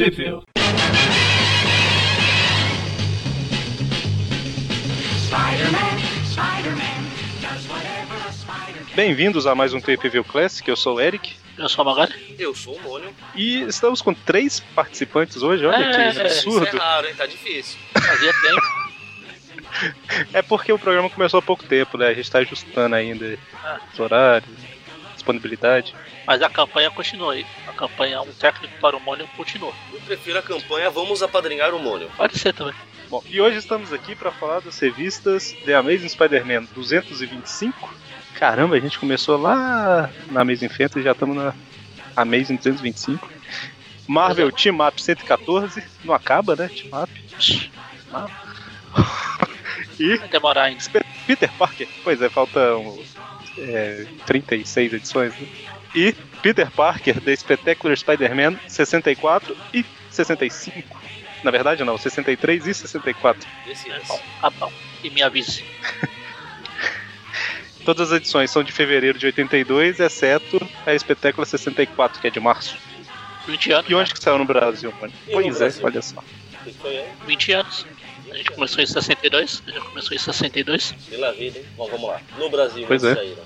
Sheffield. Bem-vindos a mais um Tape View Classic, eu sou o Eric. Eu sou a Magali. Eu sou o Mônio. E estamos com três participantes hoje, olha É, que absurdo. Isso é raro, hein? Tá difícil. Fazia tempo. É porque o programa começou há pouco tempo, né? A gente tá ajustando ainda Ah. os horários, disponibilidade. Mas a campanha continua aí. A campanha Um Técnico para o Mônio continua. Eu prefiro a campanha Vamos Apadrinhar o Mônio. Pode ser também. Bom, e hoje estamos aqui para falar das revistas The Amazing Spider-Man 225. Caramba, a gente começou lá na Amazing Fantasy e já estamos na Amazing 225. Marvel Team Up 114, não acaba, né? Team Up. e Vai demorar ainda. Peter Parker, pois é, faltam é, 36 edições. Né? E Peter Parker, The Spectacular Spider-Man 64 e 65. Na verdade, não, 63 e 64. Esse É é bom. Ah, bom. E me avise. Todas as edições são de fevereiro de 82, exceto a Espetácula 64, que é de março. 20 anos. E onde que saiu no Brasil, mano? E no Pois é, Brasil? olha só. O que foi aí? 20 anos. A gente começou em 62. A gente começou em 62. Pela vida, hein? Bom, vamos lá. No Brasil, Pois eles é. saíram.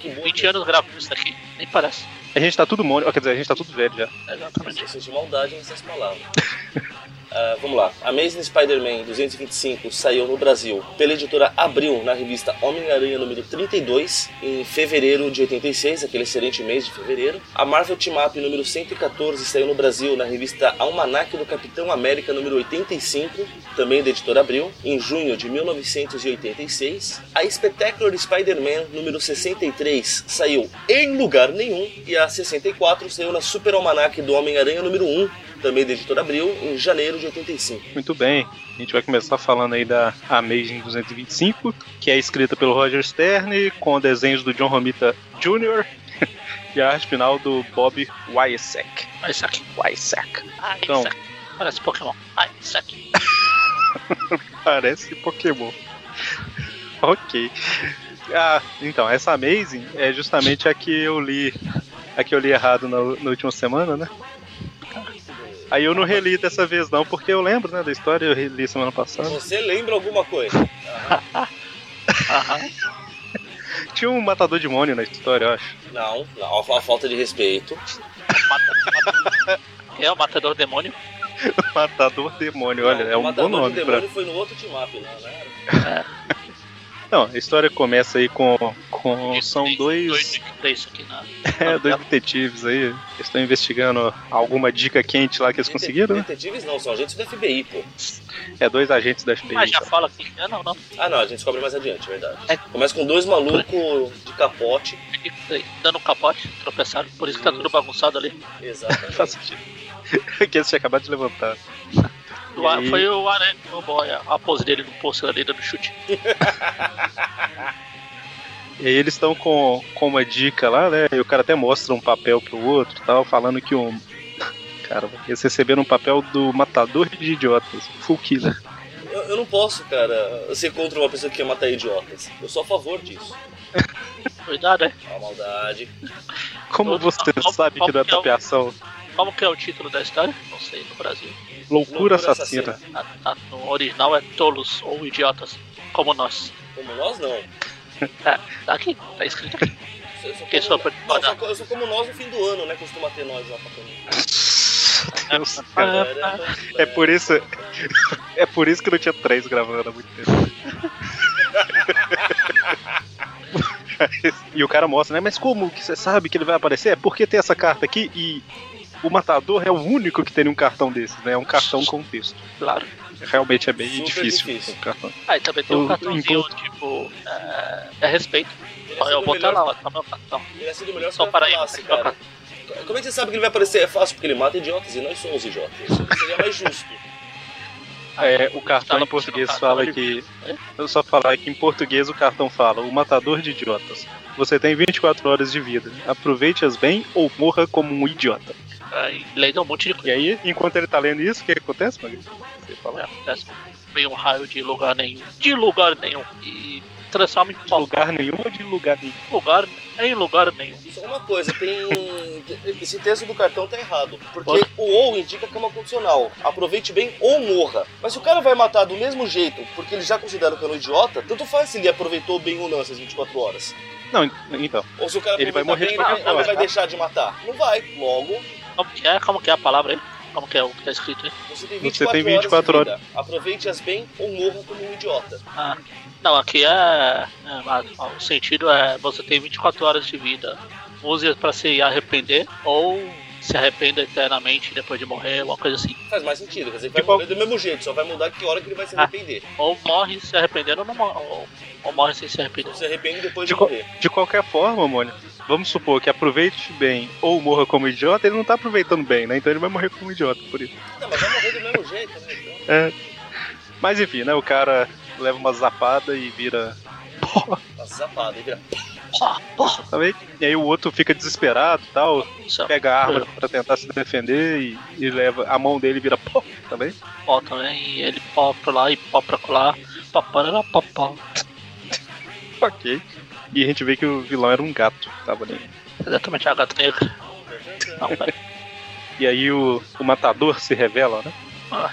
Que bom 20 que- anos gravando isso daqui. Nem parece. A gente tá tudo mônio, quer dizer, a gente tá tudo velho já. Exatamente. Eu senti maldade nessas palavras. Ah, vamos lá. Amazing Spider-Man 225 saiu no Brasil pela editora Abril na revista Homem-Aranha número 32 em fevereiro de 86, aquele excelente mês de fevereiro. A Marvel Team Up número 114 saiu no Brasil na revista Almanac do Capitão América número 85, também da editora Abril, em junho de 1986. A Spectacular Spider-Man número 63 saiu em lugar nenhum e a 64 saiu na Super Almanac do Homem-Aranha número 1, também da editora Abril, em janeiro de 85. Muito bem. A gente vai começar falando aí da Amazing 225, que é escrita pelo Roger Stern, com desenhos do John Romita Jr. e a arte final do Bob Wysack. Ah, aqui. Wysack. Ah, Então. Parece Pokémon. Ah, isso aqui. Parece Pokémon. ok. Ah, então, essa Amazing é justamente a que eu li. A que eu li errado na, na última semana, né? Aí eu não reli dessa vez não, porque eu lembro, né, da história, eu reli semana passada. Você lembra alguma coisa? Tinha um matador de demônio na história, eu acho. Não, não, a falta de respeito. É o Matador Demônio. Matador demônio, olha, Não, é o um bom Matador nome de pra... Demônio foi no outro team up, não, né? Não, a história começa aí com... com são dois... Dois isso aqui na. É, dois detetives aí, eles estão investigando alguma dica quente lá que eles conseguiram, né? Detetives não, são agentes do FBI, pô. É, dois agentes da FBI. Mas já então. fala aqui. Ah, não, não. Ah, não, a gente descobre mais adiante, verdade. É. Começa com dois malucos de capote. Dando um capote, tropeçaram. Por isso que tá tudo bagunçado ali. Exatamente. Faz sentido. que eles tinham acabado de levantar. O ar- aí? Foi o Aranha, o boy, a pose dele no posto ali dando chute. E aí eles estão com, com uma dica lá, né? E o cara até mostra um papel pro outro e tal, falando que um. Cara, eles receberam um papel do matador de idiotas, Full Killer. Eu, eu não posso, cara, ser contra uma pessoa que quer matar idiotas. Eu sou a favor disso. Cuidado, é. A maldade. Como Como- você sabe que não é tapeação? Como que é o título da história? Não sei, no Brasil. Loucura Loucura assassina. Na- na- no original é tolos ou idiotas, como nós. Como nós, não. É, tá aqui, tá escrito aqui. Eu sou como, não, sou eu sou como nós no fim do ano, né? Costuma ter nós lá pra comer. Deus, cara. É por isso. É por isso que não tinha três gravando há muito tempo. e o cara mostra, né? Mas como que você sabe que ele vai aparecer? É porque tem essa carta aqui e o matador é o único que tem um cartão desses, né? É um cartão com texto. Claro. Realmente é bem Super difícil. difícil. o cartão. Ah, e também tem um O- cartãozinho, tipo, é, é respeito. Eu sido vou botar melhor- lá, ó, tá meu cartão. Teria sido melhor Só para aí, tá cara. Como é que você sabe que ele vai aparecer? É fácil, porque ele mata idiotas e nós somos idiotas. Seria mais justo. É, o cartão Tá, em português tá, fala tá, que. é? Eu só falar que em português o cartão fala: o matador de idiotas. Você tem 24 horas de vida. Aproveite-as bem ou morra como um idiota. Aí, lei dá um monte de E coisa. aí, enquanto ele tá lendo isso, o que acontece, Magri? Você fala. É, acontece. Veio um raio de lugar nenhum. De lugar nenhum. E transforma em De lugar nenhum ou de lugar nenhum? Lugar, em lugar nenhum. Só uma coisa, tem. Esse texto do cartão tá errado. Porque o ou indica que é uma condicional. Aproveite bem ou morra. Mas se o cara vai matar do mesmo jeito, porque ele já considera o cara um idiota, tanto faz se ele aproveitou bem ou não essas 24 horas. Não, então. Ou se o cara Ele vai aproveitar morrer de bem, qualquer ele, ele vai deixar de matar. Não vai. Logo, Como que é? Como que é a palavra aí? Como que é o que tá escrito aí? você tem Você 24, tem 24 horas de vida. Aproveite-as bem ou morra como um idiota. Ah, não, aqui é, é, O sentido é você tem 24 horas de vida. Use para se arrepender ou se arrependa eternamente depois de morrer, alguma coisa assim. Faz mais sentido. Quer dizer, ele vai qual- morrer do mesmo jeito, só vai mudar que hora que ele vai se Ah. arrepender. Ou morre se arrependendo ou, não morre, ou, ou morre sem se arrepender. Ou se arrepende depois de, De morrer. De qualquer forma, Mônica, vamos supor que aproveite bem ou morra como idiota, ele não tá aproveitando bem, né? Então ele vai morrer como idiota, por isso. Não, mas vai morrer do mesmo jeito, né? Então, Mas enfim, né? O cara leva uma zapada e vira. uma zapada. Ele vira Porra, porra, Sabe? E aí o outro fica desesperado e tal, é pega a arma pra tentar se defender e, e leva. A mão dele vira pó também. pó também. E ele pó pra lá e pó pra colar. Papará, papá. Ok. E a gente vê que o vilão era um gato que tava ali. Exatamente, a gata negra. Não, velho. E aí o, o matador se revela, né? Ah,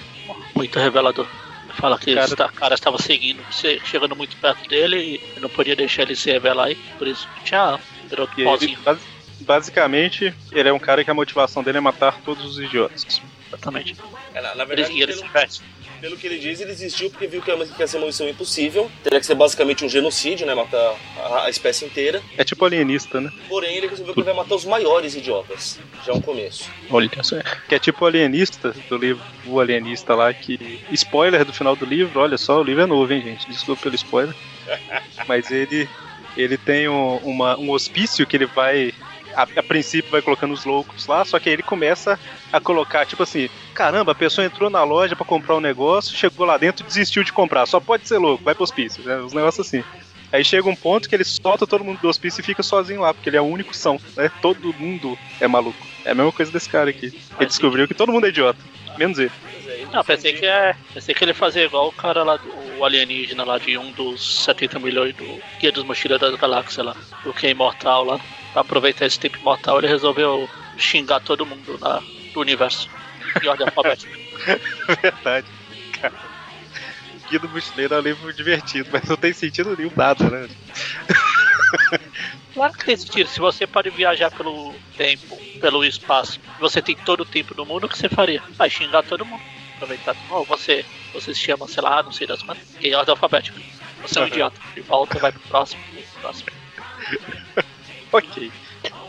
muito revelador. Fala que Cara- ta- cara estava seguindo, che- chegando muito perto dele e não podia deixar ele se revelar aí. Por isso, tchau, virou E ele, pozinho. basi- basicamente, ele é um cara que a motivação dele é matar todos os idiotas. Exatamente. É, na, Ele, verdade, e ele se pelo, veste. Pelo que ele diz, ele desistiu porque viu que, é- que essa missão impossível. Teria que ser basicamente um genocídio, né? Matar a, a espécie inteira. É tipo alienista, né? Porém, ele resolveu que ele vai matar os maiores idiotas. Já é um começo. Olha. Que é tipo o alienista do livro, o alienista lá, que. Spoiler do final do livro, olha só, o livro é novo, hein, gente? Desculpa pelo spoiler. Mas ele. Ele tem um, uma- um hospício que ele vai. A, a princípio vai colocando os loucos lá, só que aí ele começa a colocar, tipo assim, caramba, a pessoa entrou na loja pra comprar um negócio, chegou lá dentro e desistiu de comprar. Só pode ser louco, vai pro hospício, né? Os negócios assim. Aí chega um ponto que ele solta todo mundo do hospício e fica sozinho lá, porque ele é o único são, né? Todo mundo é maluco. É a mesma coisa desse cara aqui. Ele descobriu que todo mundo é idiota, menos ele. Não, pensei que é. Pensei que ele fazia igual o cara lá, o alienígena lá de um dos 70 milhões do Guia dos Mochileiros da Galáxia lá, do que é imortal lá. Pra aproveitar esse tempo imortal, ele resolveu xingar todo mundo lá do universo. Em ordem alfabética. Verdade. Cara. Guia do Mochileiro é um livro divertido, mas não tem sentido nenhum nada, né? Claro que tem sentido. Se você pode viajar pelo tempo, pelo espaço, e você tem todo o tempo do mundo, o que você faria? Vai xingar todo mundo. Aproveitar. Ou você, você se chama, sei lá, não sei das quantas, em ordem alfabética. Você é um idiota. De volta, vai pro próximo. pro próximo. Ok.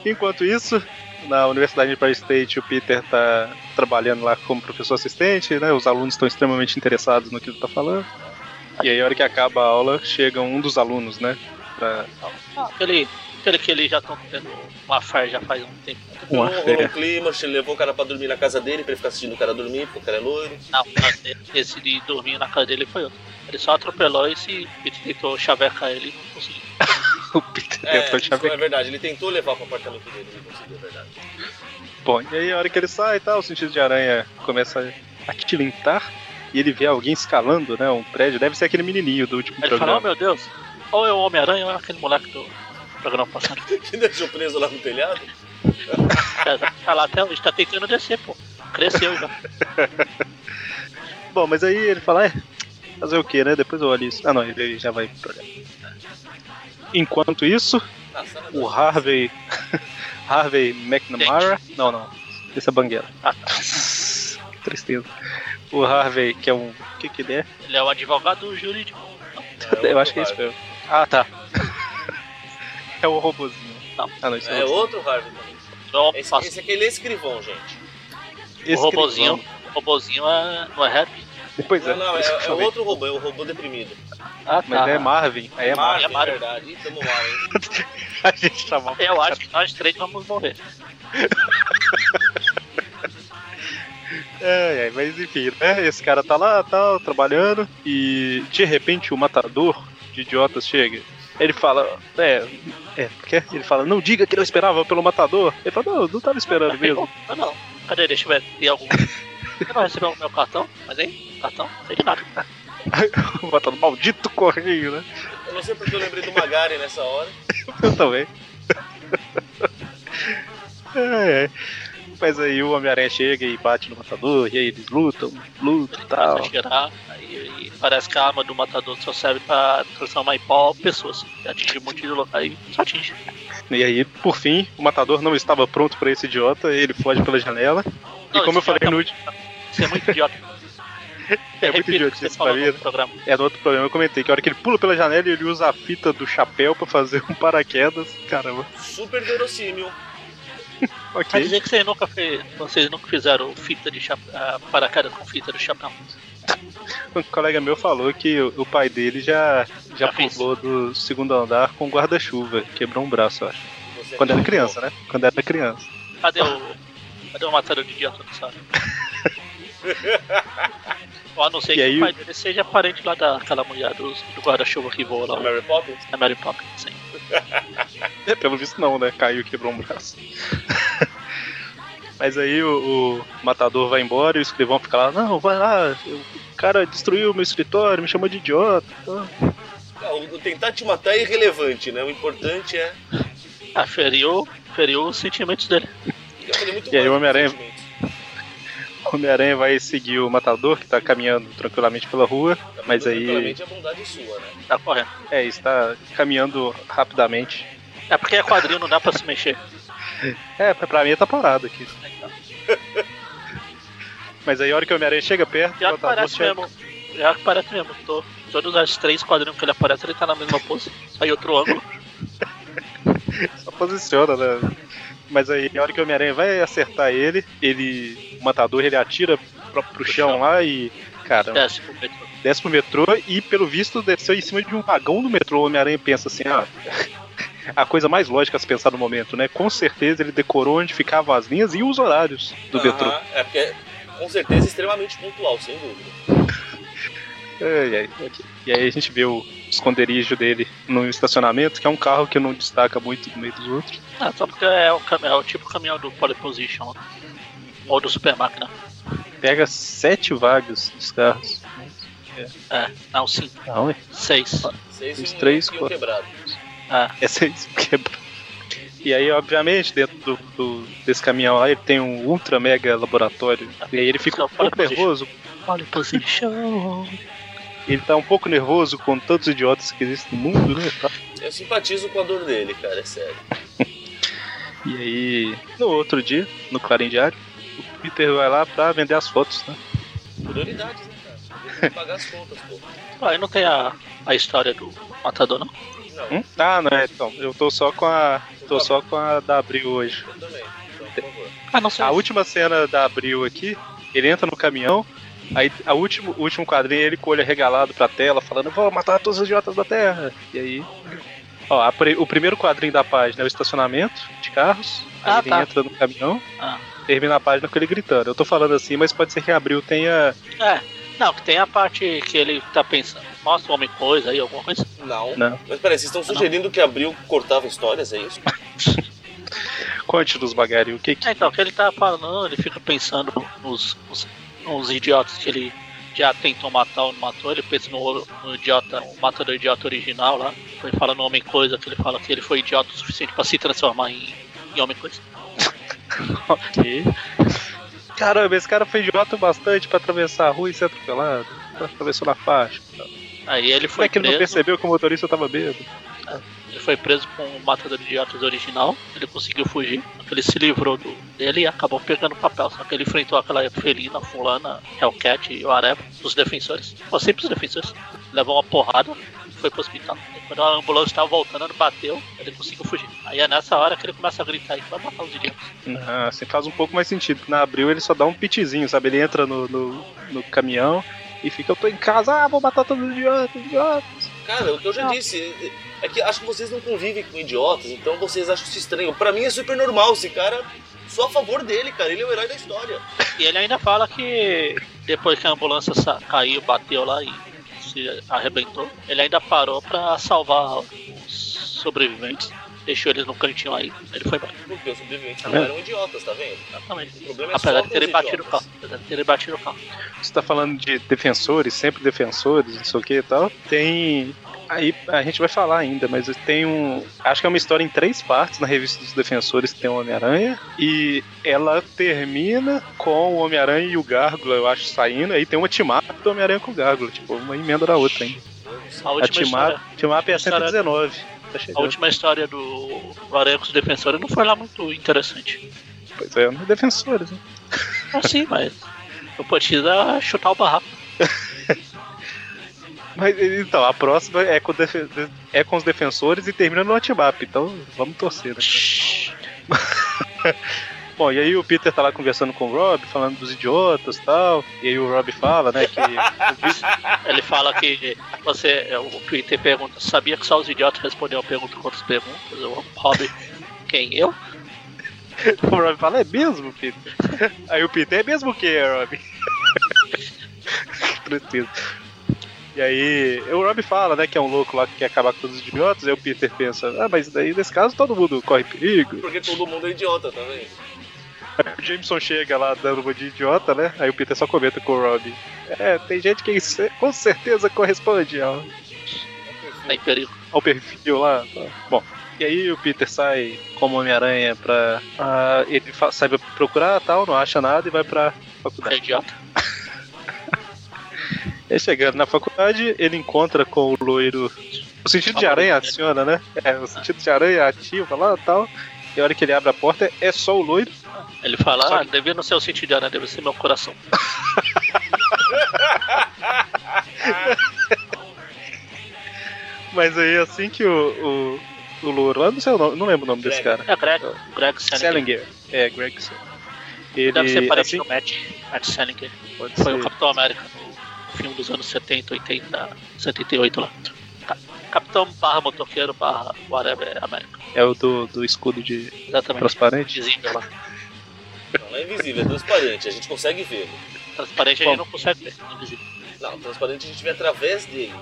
Enquanto isso, na Universidade de Empire State, o Peter tá trabalhando lá como professor assistente, né? Os alunos estão extremamente interessados no que ele tá falando. E aí, a hora que acaba a aula, chega um dos alunos, né? Pra aquele, aquele que eles já estão tendo uma fé já faz um tempo. uma um fé. clima, ele levou o cara pra dormir na casa dele, pra ele ficar assistindo o cara dormir, porque o cara é loiro. Não, esse de dormir na casa dele foi outro. Ele só atropelou esse e tentou chavecar ele e não conseguiu. O Peter É, tentou isso chavecar. é verdade, ele tentou levar pro apartamento dele, não conseguiu, é verdade. Bom, e aí a hora que ele sai e tal, o sentido de aranha começa a tilintar e ele vê alguém escalando, né? Um prédio. Deve ser aquele menininho do último Aí ele falou, oh programa. meu Deus, ou é o Homem-Aranha ou é aquele moleque do programa passado. Que deixou preso lá no telhado? Tá- Tá lá até hoje, tá tentando descer, pô. Cresceu já. Bom, mas aí ele fala, é, fazer o que, né? Depois eu olho isso. Ah, não, ele já vai pro. Enquanto isso, Ah, o Harvey. Harvey McNamara. Não, não. Esse é Banguela. Ah, tá. que tristeza. O Harvey, que é um. O que, que ele é? Ele é o advogado jurídico. eu acho que é isso mesmo. Ah, tá. É o robozinho. Não. Ah, não, isso É é, outro. Harvey também. Esse, esse aqui ele é escrivão, gente. O Escrivão. robozinho, o robozinho é, não é rap? Pois é, Não, não, é, é outro robô, é o robô deprimido. Ah, Mas é Marvin. Aí é Marvin. Marvin, É Marvin. verdade. Tamo mal, hein? A gente chamou. Eu acho que nós três vamos morrer. É, é, mas enfim, né? Esse cara tá lá, tal, trabalhando, e de repente o matador de idiotas chega. Ele fala, é, é, quer? Ele fala, não diga que não esperava pelo matador. Ele fala, não, eu não tava esperando mesmo. Ah, não. Cadê? Deixa eu ver. Tem algum. Você não recebeu o meu cartão? Mas aí, cartão? Não sei de nada. o matador, maldito correio, né? Eu não sei porque eu lembrei do Magari nessa hora. Eu também. É, é. Mas aí o Homem-Aranha chega e bate no matador, e aí eles lutam, lutam e tal. Começa a girar, aí, aí parece que a arma do matador só serve pra transformar em pó pessoas. E atingir um monte de local aí, só atinge. E aí, por fim, o matador não estava pronto pra esse idiota, ele foge pela janela. e Não, como eu falei no último. Isso é muito idiota. É muito Repito o que idiota você isso pra mim. É no outro programa eu comentei que a hora que ele pula pela janela ele usa a fita do chapéu pra fazer um paraquedas. Caramba, Super verossímil. Vai ok. dizer que você nunca fez, vocês nunca fizeram fita de chapéu, paraquedas com fita de chapéu. Um colega meu falou que o o pai dele já, já Já fez. pulou do segundo andar com guarda-chuva, quebrou um braço, acho. Você Quando era criança, né? Quando era criança. Cadê o. Cadê o matador de idiota do Sara? Ou a não ser E que aí o pai dele seja parente lá daquela mulher do, do guarda-chuva que voa A lá, Mary Poppins? a Mary Poppins. Sim. É, pelo visto não, né? Caiu e quebrou um braço. Mas aí o, o matador vai embora e o escrivão fica lá, não, vai lá, o cara destruiu meu escritório, me chamou de idiota. tá?" Ah, o o tentar te matar é irrelevante, né? O importante é. Ah, feriu, feriu os sentimentos dele. E aí o Homem-Aranha-. O Homem-Aranha vai seguir o matador, que tá caminhando tranquilamente pela rua, mas aí. Tranquilamente é bondade sua, né? Tá correndo. É, está caminhando rapidamente. É porque é quadrinho, não dá pra se mexer. É, pra mim tá parado aqui. Tá. Mas aí a hora que o Homem-Aranha chega perto, Já que parece chega- mesmo. Já que parece mesmo. Tô, todos os três quadrinhos que ele aparece, ele tá na mesma pose. Aí outro ângulo. Só posiciona, né? Mas aí, a hora que o Homem-Aranha vai acertar ele, ele. O matador ele atira pro, pro chão, chão. lá e. Cara, Desce pro metrô. desce pro metrô e, pelo visto, desceu em cima de um vagão do metrô. O Homem-Aranha pensa assim, ah. A coisa mais lógica a se pensar no momento, né? Com certeza ele decorou onde ficavam as linhas e os horários do Aham, metrô. É porque com certeza extremamente pontual, sem dúvida. Ok. E aí a gente vê o esconderijo dele no estacionamento, que é um carro que não destaca muito no meio dos outros. Ah, só porque é o, cam- é o tipo caminhão do Pole Position. Ou do Super Máquina. Pega sete vagas dos carros. É, não, cinco, Não, é? seis. Seis três, e um quatro. quebrado. É, Essa aí se quebra. E aí, obviamente, dentro do, do- desse caminhão lá, ele tem um ultra mega laboratório. E aí ele fica um pouco nervoso. Pole Position. Ele tá um pouco nervoso com tantos idiotas que existem no mundo, né? Tá. Eu simpatizo com a dor dele, cara, é sério. E aí, no outro dia, no Clarim Diário, o Peter vai lá pra vender as fotos, né? Prioridades, né, cara? Tem que pagar as contas, pô. Aí não tem a, a história do matador, não? Não, Hum? Ah, não é, então. Eu tô só com a. tô só com a da Abril hoje. eu também. Então, por favor. Ah, não sei. A última cena da Abril aqui, ele entra no caminhão, aí a último, o último quadrinho ele com o olho regalado pra tela, falando, vou matar todos os idiotas da Terra. E aí. Ó, a o primeiro quadrinho da página é o estacionamento de carros. Aí Ah, ele tá. entra no caminhão, Ah. termina a página com ele gritando. Eu tô falando assim, mas pode ser que a Abril tenha. É, não, que tem a parte que ele tá pensando. Mostra o homem coisa aí, alguma coisa. Não. Não. Mas peraí, vocês estão sugerindo que abriu cortava histórias, é isso? Conte dos bagari, o que que. É, então, que ele tá falando, ele fica pensando nos, nos, nos idiotas que ele já tentou matar ou não matou, ele pensa no, no idiota, o matador idiota original lá. Ele fala no homem coisa, que ele fala que ele foi idiota o suficiente pra se transformar em, em homem coisa. Ok. Caramba, esse cara foi idiota bastante pra atravessar a rua e ser atropelado. Atravessou na faixa. Aí ele Como foi é que ele não percebeu que o motorista tava bêbado? Ele foi preso com o Matador de Idiotas original, ele conseguiu fugir, ele se livrou do, dele e acabou pegando o papel. Só que ele enfrentou aquela felina, fulana, Hellcat e o Areva, os defensores, os simples defensores. Levou uma porrada e foi pro hospital. E quando a ambulância estava voltando, ele bateu, ele conseguiu fugir. Aí é nessa hora que ele começa a gritar aí, vai matar os idiotas. Ah, assim faz um pouco mais sentido. porque Na Abril ele só dá um pitizinho, sabe? Ele entra no, no, no caminhão e fica, eu tô em casa, ah, vou matar todos os idiotas, idiotas. Cara, o que eu já Não. disse é que acho que vocês não convivem com idiotas, então vocês acham isso estranho. Pra mim é super normal, esse cara. Sou a favor dele, cara. Ele é o herói da história. E ele ainda fala que depois que a ambulância sa- caiu, bateu lá e se arrebentou, ele ainda parou pra salvar os sobreviventes. Deixou eles no cantinho aí. Ele foi embora. Porque os sobreviventes Tá não eram idiotas, tá vendo? Exatamente. O problema é Apesar só de terem batido o carro. Apesar de terem batido o carro. Você tá falando de defensores, sempre defensores, não sei o que e tal. Tem Aí a gente vai falar ainda, mas tem um. Acho que é uma história em três partes na revista dos Defensores que tem o Homem-Aranha. E ela termina com o Homem-Aranha e o Gárgula, eu acho, saindo. Aí tem uma team-up do Homem-Aranha com o Gárgula, tipo, uma emenda da outra ainda. A A team-up é a história- 119. Tá a última história do Aranha com os Defensores não foi lá muito interessante. Pois é, no Defensores, né? Assim, mas não precisa chutar o barraco. Mas então, a próxima é com, é com os defensores e termina no team-up, então vamos torcer, né? Bom, e aí o Peter tá lá conversando com o Rob, falando dos idiotas e tal. E aí o Rob fala, né, que. Ele fala que você. O Peter pergunta, sabia que só os idiotas respondiam a pergunta com outras perguntas? O Rob, quem? Eu? o Rob fala, é mesmo, Peter? Aí o Peter, é mesmo o que, Rob? Que Tristeza. E aí, o Rob fala, né, que é um louco lá que quer acabar com todos os idiotas. Aí o Peter pensa, ah, mas daí nesse caso todo mundo corre perigo. Porque todo mundo é idiota, tá vendo? Aí o Jameson chega lá dando uma de idiota, né? Aí o Peter só comenta com o Rob. É, tem gente que ce- com certeza corresponde ao, Tá em perigo. ao perfil lá. Bom, e aí o Peter sai como Homem-Aranha pra. ah, ele sai pra procurar tal, não acha nada e vai pra É faculdade. idiota. E chegando na faculdade, ele encontra com o loiro. O sentido de aranha aciona, né? É, o sentido de aranha ativa lá e tal. E a hora que ele abre a porta é só o loiro. Ele fala, Só ah, devia não ser o sentido aranha, deve ser meu coração. Mas aí assim que o, o, o loiro. Eu não sei o nome, não lembro o nome desse Greg. cara. É Greg, Greg Selinger. Selinger. É, Greg Selinger. Ele, Deve ser parente assim, do Matt, Matt Selinger. pode Foi ser. o Capitão América no filme dos anos 70, 80, 78 lá. Ca- Capitão barra motoqueiro barra whatever América. É o do, do escudo de Exatamente. transparente. Visível lá. Não, não é invisível, é transparente, a gente consegue ver. Transparente a gente não consegue ver. Invisível. Não, transparente a gente vê através dele.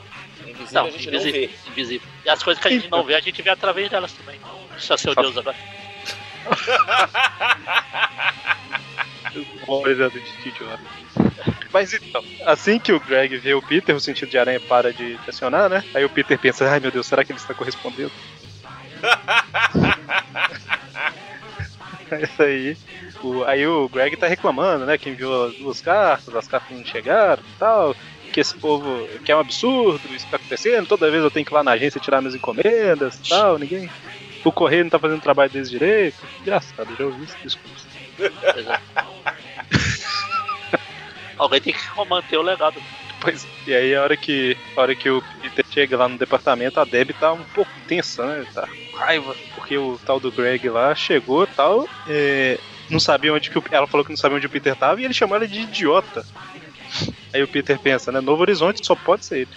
Invisível Não, a gente invisível. não vê. Invisível. E as coisas que a gente não vê, a gente vê através delas também. Precisa ser o Só- Deus agora. Olhando de idiota. Mas então, assim que o Greg vê o Peter, o sentido de aranha para de acionar, né? Aí o Peter pensa, ai meu Deus, será que ele está correspondendo? Isso aí. O, aí o Greg tá reclamando, né? Que enviou as duas cartas, as cartas não chegaram e tal. Que esse povo. que é um absurdo, isso tá acontecendo. Toda vez eu tenho que ir lá na agência tirar minhas encomendas e tal. Ninguém. O correio não tá fazendo o trabalho deles direito. Engraçado, já ouvi esse discurso. É. Alguém tem que manter o legado. Pois, e aí a hora que a hora que o Peter chega lá no departamento, a Debbie tá um pouco tensa, né? Tá com raiva, porque o tal do Greg lá chegou e tal, é, não sabia onde que o, ela falou que não sabia onde o Peter tava e ele chamou ela de idiota. Aí o Peter pensa, né? Novo Horizonte só pode ser ele.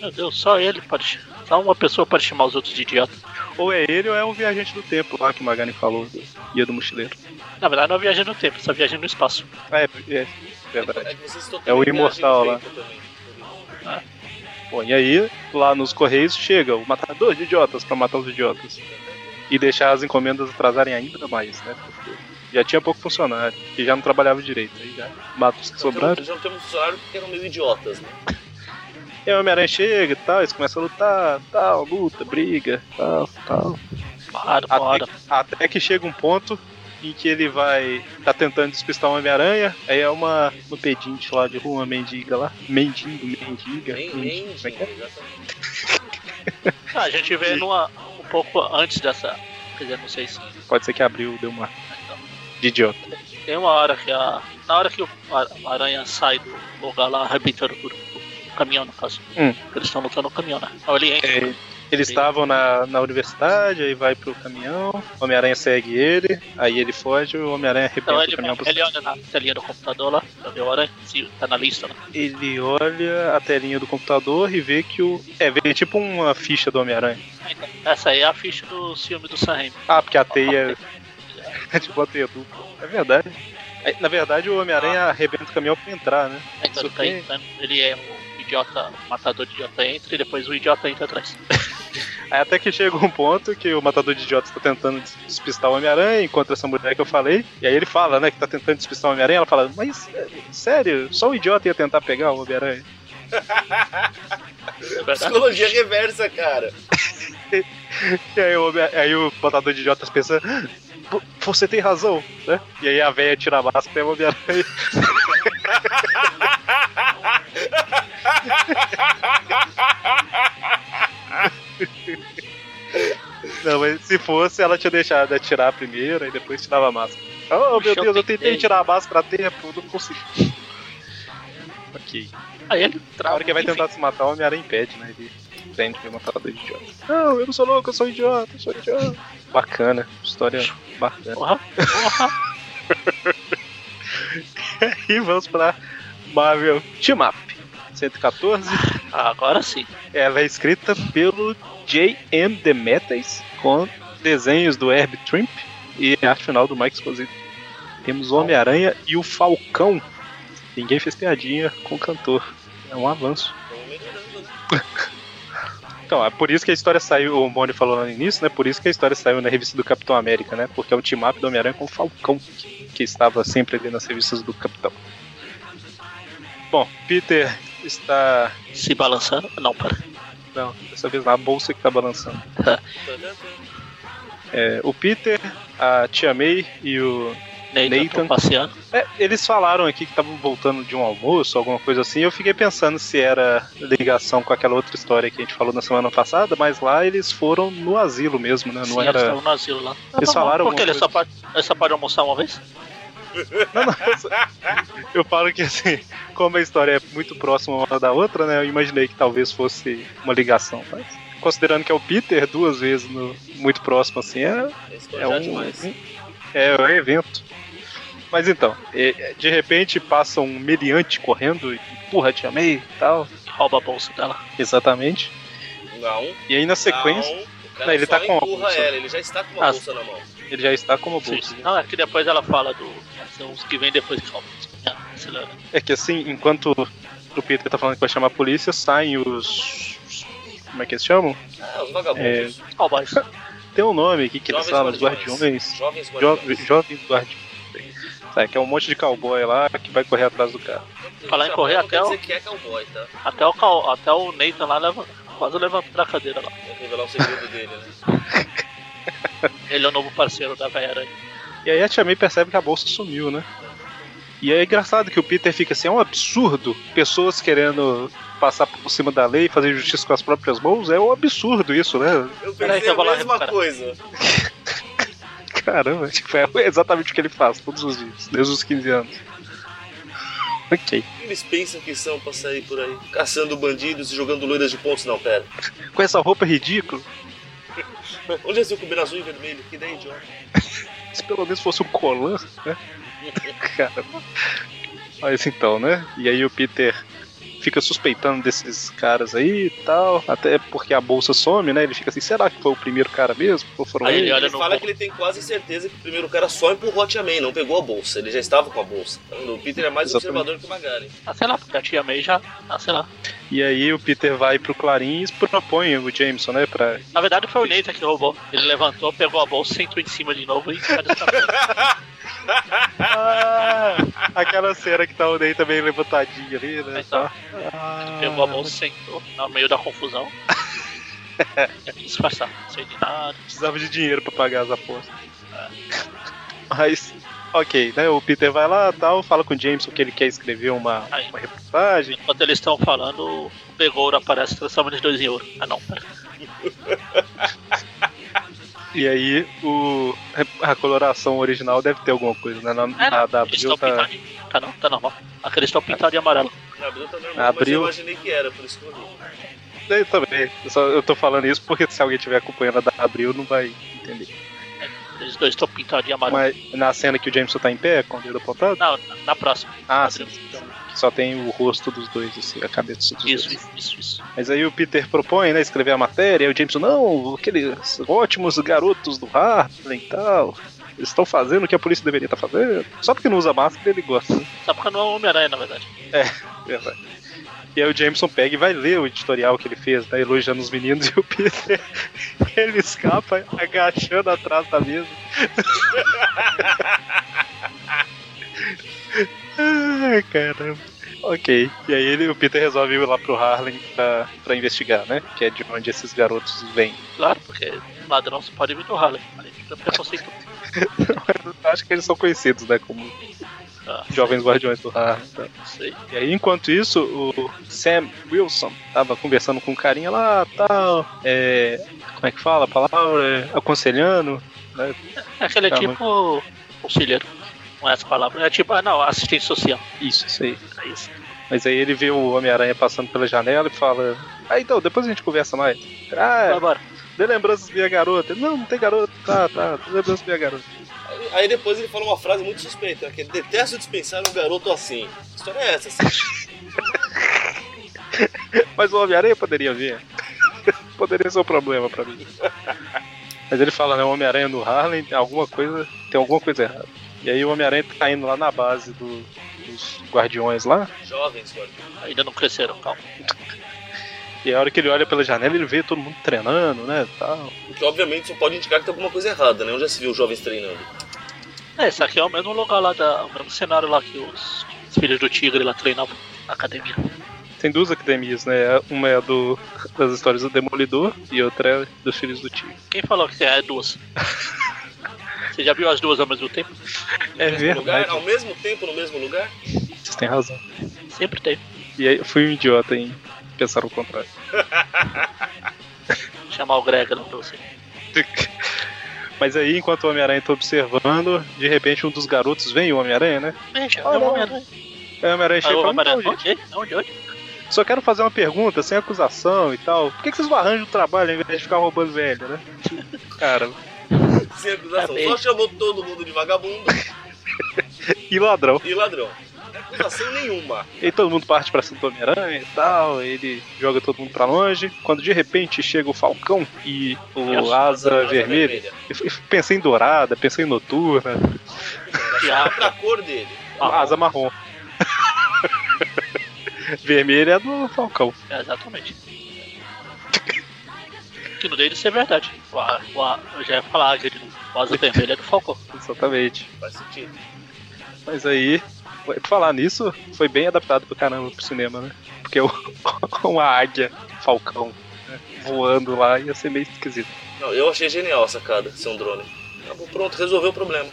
Meu Deus, só ele pode. Só uma pessoa pode chamar os outros de idiota. Ou é ele ou é um viajante do tempo lá que o Magani falou, do Guia do Mochileiro. Na verdade, não é viagem no tempo, só viagem no espaço. Ah, é, é verdade. É, que É o imortal lá. também. Bom, e aí, lá nos Correios, chega o matador de idiotas pra matar os idiotas. E deixar as encomendas atrasarem ainda mais, né? Porque já tinha pouco funcionário, e já não trabalhava direito. Aí já mata os que Então, sobraram. Já não temos funcionário porque eram meio idiotas, né? E aí o Homem-Aranha chega e tal, eles começam a lutar, tal, luta, briga, tal, tal. Para, Até, bora. até que chega um ponto em que ele vai. tá tentando despistar o Homem-Aranha, aí é uma, uma pedinte lá de rua, uma mendiga lá. Mendigo, mendiga. Como é é? exatamente. Ah, a gente vê numa, um pouco antes dessa. Quer dizer, não sei se. Pode ser que abriu, deu uma. de idiota. Tem uma hora que a. Na hora que o aranha sai do lugar lá, arrebentando. O caminhão, no caso. Hum. Eles estão lutando no caminhão, né? Aí ele entra. É, eles estavam na, na universidade, aí vai pro caminhão, o Homem-Aranha segue ele, aí ele foge, o Homem-Aranha arrebenta Então o ele, caminhão pro ele olha na telinha do computador lá, pra ver a hora, se tá na lista lá. Ele olha a telinha do computador e vê que o. É, vê tipo uma ficha do Homem-Aranha. Ah, então, Essa aí é a ficha do filme do Sam Raimi. Ah, porque a teia é tipo a teia dupla. É verdade. Na verdade, o Homem-Aranha arrebenta o caminhão pra entrar, né? Então ele, tá entrando, ele é o idiota, o matador de idiota entra e depois o idiota entra atrás. Aí até que chega um ponto que o matador de idiotas tá tentando des- despistar o Homem-Aranha, encontra essa mulher que eu falei, e aí ele fala, né, que tá tentando despistar o Homem-Aranha, ela fala, mas é, sério, só o idiota ia tentar pegar o Homem-Aranha. Psicologia reversa, cara. E aí o, aí o botador de idiotas pensa, "Vo- você tem razão, né? E aí a véia tira a máscara e o Homem-Aranha. Não, mas se fosse, ela tinha deixado de atirar primeiro e depois tirava a máscara. Oh, meu Eu Deus, eu tentei tirar a máscara a tempo, não consegui. Ok. Aí ele Na trava. hora que vai tentar se matar, o Homem-Aranha impede, né? Ele prende o matador de idiota. Não, eu não sou louco, eu sou idiota, eu sou idiota. Bacana, história bacana. Porra, porra. E vamos pra Marvel Team Up 114. Agora sim. Ela é escrita pelo J.M. Demetres com desenhos do Herb Trimp e arte final do Mike Esposito. Temos o Homem-Aranha e o Falcão. Ninguém fez piadinha com o cantor. É um avanço. Então, é por isso que a história saiu, o Moni falou no início, né? Por isso que a história saiu na revista do Capitão América, né? Porque é um team-up do Homem-Aranha com o Falcão, que, que estava sempre ali nas revistas do Capitão. Bom, Peter está. Se balançando. Não, para. Não, dessa vez não, a bolsa que está balançando. É, o Peter, a Tia May e o. Nathan, Nathan. passeando. É, eles falaram aqui que estavam voltando de um almoço, alguma coisa assim. Eu fiquei pensando se era ligação com aquela outra história que a gente falou na semana passada, mas lá eles foram no asilo mesmo, né? Não Sim, eles era. estavam no asilo lá. Eles tá falaram Por que só, ele só pode almoçar uma vez? Não, não, eu falo que assim, como a história é muito próxima uma da outra, né? Eu imaginei que talvez fosse uma ligação, mas considerando que é o Peter duas vezes no, muito próximo assim, é, é já um, demais. é um evento. Mas então, é, de repente passa um meliante correndo e empurra a Tia May e tal. Rouba a bolsa dela. Exatamente. Não. E aí na sequência, Não, o cara Não, ele só tá com a bolsa. ela, ele já está com uma Ah, bolsa na mão. Ele já está como bolsa. sim. Não, é que depois ela fala do. São os que vêm depois que roubam. Ah, acelera. É que assim, enquanto o Peter tá falando que vai chamar a polícia, saem os. Como é que eles chamam? Ah, os vagabundos. Cowboys. Tem um nome aqui que eles falam, os guardiões. guardiões. Jovens Jo guardiões. jovens guardiões. Sabe, que é um monte de cowboy lá que vai correr atrás do cara. Falar em correr até o- que é cowboy, tá? Até o, cal- até o Nathan lá leva, quase levantou da cadeira lá. Vou revelar o segredo dele, né? Ele é o novo parceiro da Velha Aranha. E aí a Tia May percebe que a bolsa sumiu, né? E é engraçado que o Peter fica assim, é um absurdo pessoas querendo passar por cima da lei e fazer justiça com as próprias mãos. É um absurdo isso, né? Eu que pensei eu lá a mesma coisa. Caramba, tipo, é exatamente o que ele faz todos os dias, desde os 15 anos. Ok. Eles pensam que são pra sair por aí, caçando bandidos e jogando loiras de pontos. Não, pera. Com essa roupa ridícula, Onde é seu combina azul e vermelho? Que ideia idiota. se pelo menos fosse um colã, né? Caramba. Mas então, né? E aí o Peter fica suspeitando desses caras aí e tal, até porque a bolsa some, né? Ele fica assim, será que foi o primeiro cara mesmo? Ou foram Aí ele Ele no fala que ele tem quase certeza que o primeiro cara só empurrou a Tia May, não pegou a bolsa. Ele já estava com a bolsa. Então, O Peter é mais Exatamente. observador que o Magari. Ah, sei lá, porque a tia May já. Ah, sei lá. E aí o Peter vai pro Clarim e propõe o Jameson, né? Pra... Na verdade foi o Nathan que roubou. Ele levantou, pegou a bolsa, sentou em cima de novo e? Ah, aquela cena que tá o Ney também levantadinho ali, né? Então. Tá. Ah, Pegou a bolsa, sentou no meio da confusão. Quer disfarçar, não sei de nada. Precisava de dinheiro pra pagar as apostas. Mas, ok, né? O Peter vai lá tal, fala com o Jameson que ele quer escrever uma, Aí. uma reportagem. Enquanto eles estão falando, o Begouro aparece transformando os dois em ouro. Ah não, pera. E aí o, a coloração original deve ter alguma coisa, né? Na, É, na não, da Abril tá. pintados. Tá não, tá normal. Aqueles estão pintados de amarelo. Na Abril tá normal, Abril. mas eu imaginei que era, por isso que eu li. Eu também. Eu, só, eu tô falando isso porque se alguém estiver acompanhando a da Abril não vai entender. Eles dois estão pintados de amarelo. Mas na cena que o Jameson tá em pé, com o dedo apontado, Não, na, na próxima. ah, sim, só tem o rosto dos dois, assim, a cabeça dos Isso, dois. isso, isso, isso. Mas aí o Peter propõe, né, escrever a matéria, e o Jameson, não, aqueles ótimos garotos do Hartley e tal. Eles estão fazendo o que a polícia deveria estar fazendo. Só porque não usa máscara, ele gosta. né? Só porque não é Homem-Aranha, na verdade. Verdade. E aí o Jameson pega e vai ler o editorial que ele fez, né, elogiando os meninos, e o Peter, ele escapa agachando atrás da mesa. Ai, caramba. Ok. E aí ele, o Peter resolve ir lá pro Harlem pra, pra investigar, né? Que é de onde esses garotos vêm. Claro, porque ladrão só pode vir do Harlem. Aí fica preconceito. Acho que eles são conhecidos, né? Como Ah, jovens guardiões do Harlem. tá? não sei. E aí, enquanto isso, o Sam Wilson tava conversando com um carinha lá, tal, é, como é que fala a palavra? É, aconselhando, né? É aquele Tá, tipo conselheiro. Não é essa palavra. É tipo, ah não, assistente social. Isso, isso aí. É isso. Mas aí ele vê o Homem-Aranha passando pela janela e fala: Ah, então, depois a gente conversa mais. Ah, Vai embora. dê lembranças minha garota. Não, não tem garota. Tá, tá, dê lembranças minha garota. Aí, depois ele fala uma frase muito suspeita, que ele detesta dispensar um garoto assim. Que história é essa? Assim? Mas o Homem-Aranha poderia vir. poderia ser um problema pra mim. Mas ele fala, né? O Homem-Aranha no Harlem tem alguma coisa. Tem alguma coisa errada. E aí o Homem-Aranha tá indo lá na base do- dos guardiões lá. Jovens, guardiões. Ainda não cresceram, calma. E a hora que ele olha pela janela, ele vê todo mundo treinando, né? Tal. O que obviamente só pode indicar que tem alguma coisa errada, né? Onde já se viu jovens treinando? É, esse aqui é o mesmo lugar lá, da, o mesmo cenário lá que os, os filhos do tigre lá treinavam na academia. Tem duas academias, né? Uma é a do, das histórias do Demolidor e outra é dos Filhos do Tigre. Quem falou que é duas? Você já viu as duas ao mesmo tempo? É no mesmo lugar? verdade, Ao mesmo tempo, no mesmo lugar? vocês têm razão. Sempre tem. E aí eu fui um idiota em pensar o contrário. Chamar o Greg lá pra você. Mas aí, enquanto o Homem-Aranha tá observando, de repente um dos garotos vem, o Homem-Aranha, né? Ah, é o não. Homem-Aranha. Aí o Homem-Aranha Ah, chega e o fala, Onde? Onde? Onde? só quero fazer uma pergunta, sem acusação e tal. Por que, que vocês não arranjam o trabalho ao invés de ficar roubando velho, né? Cara, Sem acusação. É Só chamou todo mundo de vagabundo e ladrão. e ladrão. Acusação nenhuma. E aí todo mundo parte pra cima do Homem-Aranha e tal, ele joga todo mundo pra longe. Quando de repente chega o Falcão e o Yes. Asa Vermelha. Eu f- pensei em dourada, pensei em noturna, Diabo. Pra cor dele. Ah, asa marrom. Vermelha é a do Falcão. É, exatamente. Que não dele ser verdade. O, a- o, a- eu já ia falar, novo. O asa vermelha é do Falcão. Exatamente. Faz sentido. Mas aí, falar nisso, foi bem adaptado pro caramba pro cinema, né? Porque o, uma águia, Falcão, né, voando lá ia ser meio esquisito. Não, eu achei genial a sacada, ser um drone. Pronto, resolveu o problema.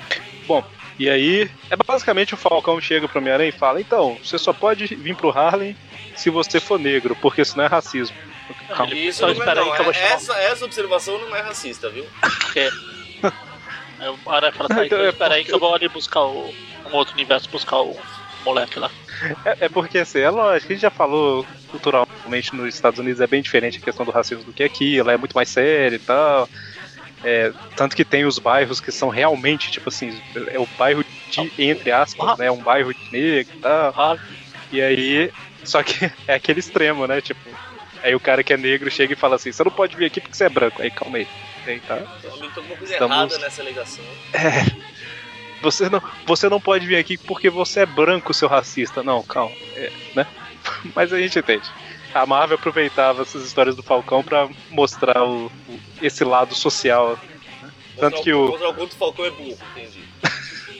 Bom, e aí, é basicamente o Falcão chega pro Homem-Aranha e fala: então, você só pode vir pro Harlem se você for negro, porque senão é racismo. Calma. Isso Só não é, aí não, vou é- essa, essa observação não é racista, viu? Porque. Aí o Aranha fala, tá, Então é espera aí que eu vou ali buscar o. Um outro universo buscar o moleque lá. É, é porque, assim, é lógico, a gente já falou culturalmente nos Estados Unidos é bem diferente a questão do racismo do que aqui, ela é muito mais séria e tal. É, tanto que tem os bairros que são realmente, tipo assim, é o bairro de, entre aspas, né? Um bairro de negro e tal. Ah, E aí, só que é aquele extremo, né? Tipo, aí o cara que é negro chega e fala assim: você não pode vir aqui porque você é branco. Aí calma aí. Aí, tá? Tem alguma coisa Estamos- errada nessa alegação. Você não, você não pode vir aqui porque você é branco, seu racista. Não, calma. É, né? Mas a gente entende. A Marvel aproveitava essas histórias do Falcão pra mostrar o, o- esse lado social. Tanto Mostrar que o, o. mostrar o Falcão é burro, entendi.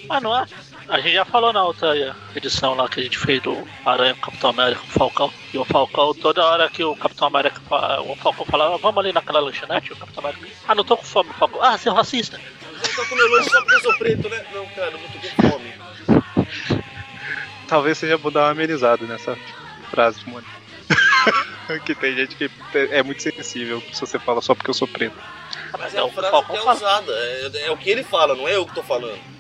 mas não é. A gente já falou na outra edição lá que a gente fez do Aranha com o Capitão América com o Falcão. E o Falcão, toda hora que o Capitão América o Falcão falava, vamos ali naquela lanchonete, o Capitão América. Ah, não tô com fome, o Falcão. Ah, seu racista. Você tá comendo lanche só porque eu sou preto, né? Não, cara, eu não tô com fome. Talvez seja bom dar uma amenizada nessa frase, Mônica. que tem gente que é muito sensível se você fala só porque eu sou preto. Mas É, o uma frase Falcão que é usada. É, é o que ele fala, não é eu que tô falando.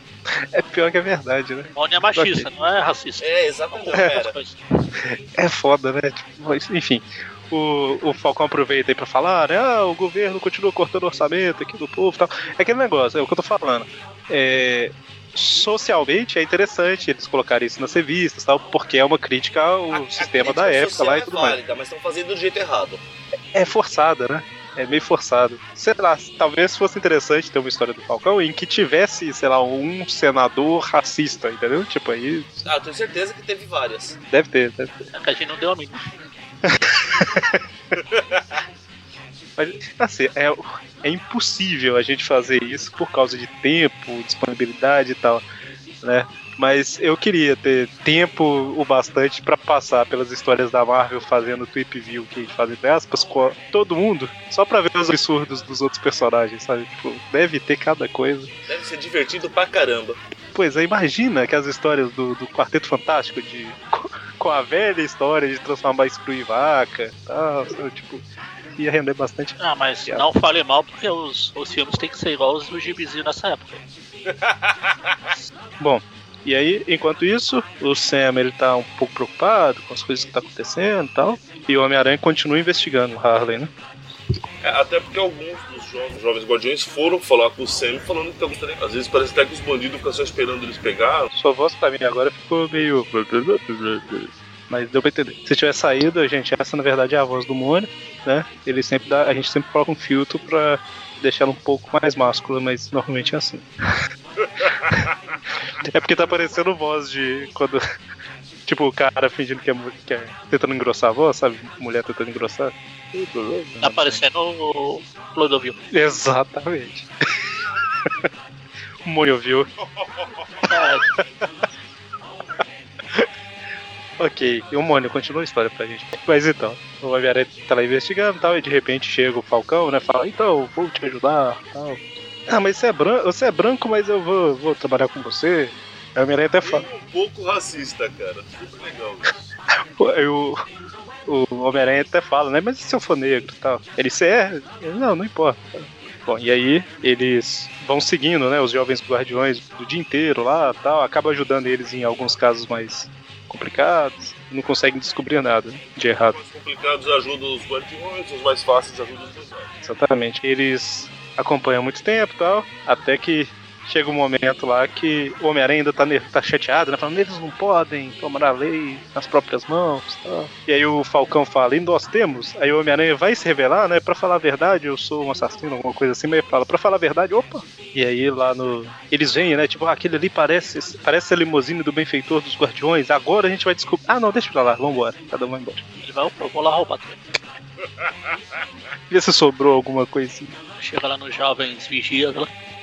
É pior que é verdade, né? Rony é machista, não é racista. É, exatamente, é. É foda, né? Tipo, mas, enfim, o, o Falcão aproveita aí pra falar, né? Ah, o governo continua cortando orçamento aqui do povo e tal. É aquele negócio, é o que eu tô falando. É, socialmente é interessante eles colocarem isso nas revistas tal, porque é uma crítica ao A- a sistema crítica da época lá e é tudo mais. válida, mas estão fazendo do jeito errado. É forçada, né? É meio forçado. Sei lá, talvez fosse interessante ter uma história do Falcão em que tivesse, sei lá, um senador racista, entendeu? Tipo, aí Ah, eu tenho certeza que teve várias. deve ter, deve ter. É a gente não deu a mínima. Mas, assim, é, é impossível a gente fazer isso por causa de tempo, disponibilidade e tal, né? Mas eu queria ter tempo o bastante para passar pelas histórias da Marvel fazendo tweep view que faz entre aspas com todo mundo, só pra ver os absurdos dos outros personagens, sabe? Tipo, deve ter cada coisa. Deve ser divertido pra caramba. Pois é, imagina que as histórias do, do Quarteto Fantástico de com a velha história de transformar Screw em vaca e tal, sabe? tipo, ia render bastante. Ah, mas não fale mal porque os, os filmes têm que ser igual os do gibizinho nessa época. Bom, e aí, enquanto isso, o Sam ele tá um pouco preocupado com as coisas que tá acontecendo e tal. E o Homem-Aranha continua investigando o Harley, né? É, até porque alguns dos jovens, jovens guardiões foram falar com o Sam falando que tá gostando. Às vezes parece até que os bandidos ficam só esperando eles pegar. Sua voz pra mim agora ficou meio. Mas deu pra entender. Se tiver saído, gente, essa na verdade é a voz do Mônio, né? Ele sempre dá. A gente sempre coloca um filtro pra deixar ela um pouco mais máscula, mas normalmente é assim. é porque tá parecendo voz de. quando. Tipo, o cara fingindo que é, que é tentando engrossar a voz, sabe? Mulher tentando engrossar. Tá parecendo o Clodovil. Exatamente. É, Ok, e o Mônio continua a história pra gente. Mas então, o Homem-Aranha tá lá investigando e tal, e de repente chega o Falcão, né? Fala, então, vou te ajudar tal. Ah, mas você é branco, você é branco, mas eu vou, vou trabalhar com você. O Homem-Aranha até fala. Um pouco racista, cara. Super legal. Aí o, Homem-Aranha até fala, né? Mas e se eu for negro e tal? Ele, você é? Ele, não, não importa. Bom, e aí eles vão seguindo, né? Os jovens guardiões do dia inteiro lá tal, acaba ajudando eles em alguns casos mais complicados, não conseguem descobrir nada de errado. Os mais complicados ajudam os guardiões, os mais fáceis ajudam os guardiões. Exatamente. Eles acompanham muito tempo e tal, até que chega um momento lá que o Homem-Aranha ainda tá, tá chateado, né? Falando, eles não podem tomar a lei nas próprias mãos tal. E aí o Falcão fala, e nós temos? Aí o Homem-Aranha vai se revelar, né? Pra falar a verdade, eu sou um assassino, alguma coisa assim, mas ele fala, pra falar a verdade, opa! E aí lá no. Eles vêm, né? Tipo, ah, aquele ali parece, parece a limusine do benfeitor dos guardiões, agora a gente vai descobrir. Ah, não, deixa pra lá, vambora. Cada um vai embora. ele vai, eu vou lá roubar. Vê se sobrou alguma coisinha. Chega lá nos jovens vigias,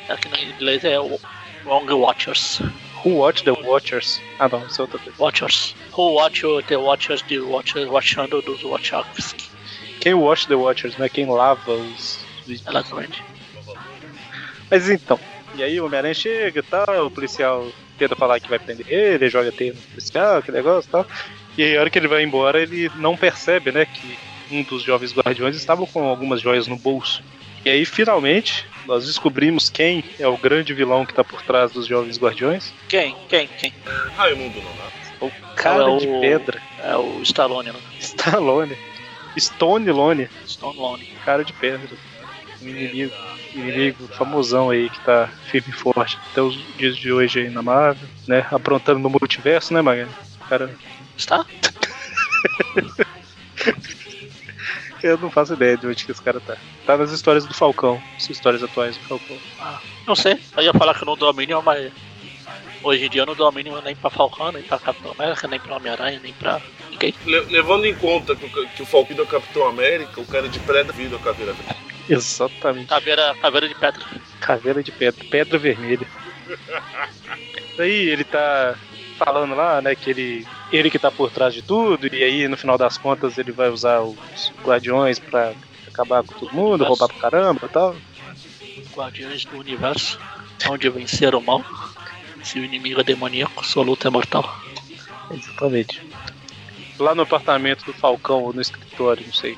aqui no inglês é o Wrong Watchers. Who Watch the Watchers? Ah, não, isso é outra coisa. Watchers. Who watch the Watchers de Watchers, watchando dos Wachowski. Quem watch the Watchers, né? Quem lava os. Exatamente. Mas então, e aí o Homem-Aranha chega e tal, o policial tenta falar que vai prender ele, joga teia no policial, aquele negócio e tal. E aí, a hora que ele vai embora, ele não percebe, né, que um dos jovens guardiões estava com algumas joias no bolso. E aí, finalmente, nós descobrimos quem é o grande vilão que está por trás dos jovens guardiões. Quem? Quem? Quem? Raimundo Nonato. O cara É de o- pedra, É o Stallone, né? Stallone, Stone Lone, Stone Lone. cara de pedra. Um inimigo, inimigo famosão aí que tá firme e forte até os dias de hoje aí na Marvel, né? Aprontando no multiverso, né, Magari? Cara, Está? eu não faço ideia de onde que esse cara tá. Tá nas histórias do Falcão, as histórias atuais do Falcão. Não sei. Eu ia falar que eu não domínio, mas hoje em dia eu não domínio nem pra Falcão, nem pra Capitão América, nem pra Homem-Aranha, nem pra ninguém. Le- levando em conta que o, que o Falcão é o Capitão América, o cara de preda vida é o Caveira. Exatamente. Caveira, caveira de pedra. Caveira de pedra, pedra vermelha. Daí ele tá falando lá, né, que ele, ele que tá por trás de tudo, e aí no final das contas ele vai usar os guardiões pra acabar com todo mundo, roubar pra caramba e tal. Guardiões do Universo, onde vencer o mal. Se o inimigo é demoníaco, sua luta é mortal. Exatamente. Lá no apartamento do Falcão, ou no escritório, não sei.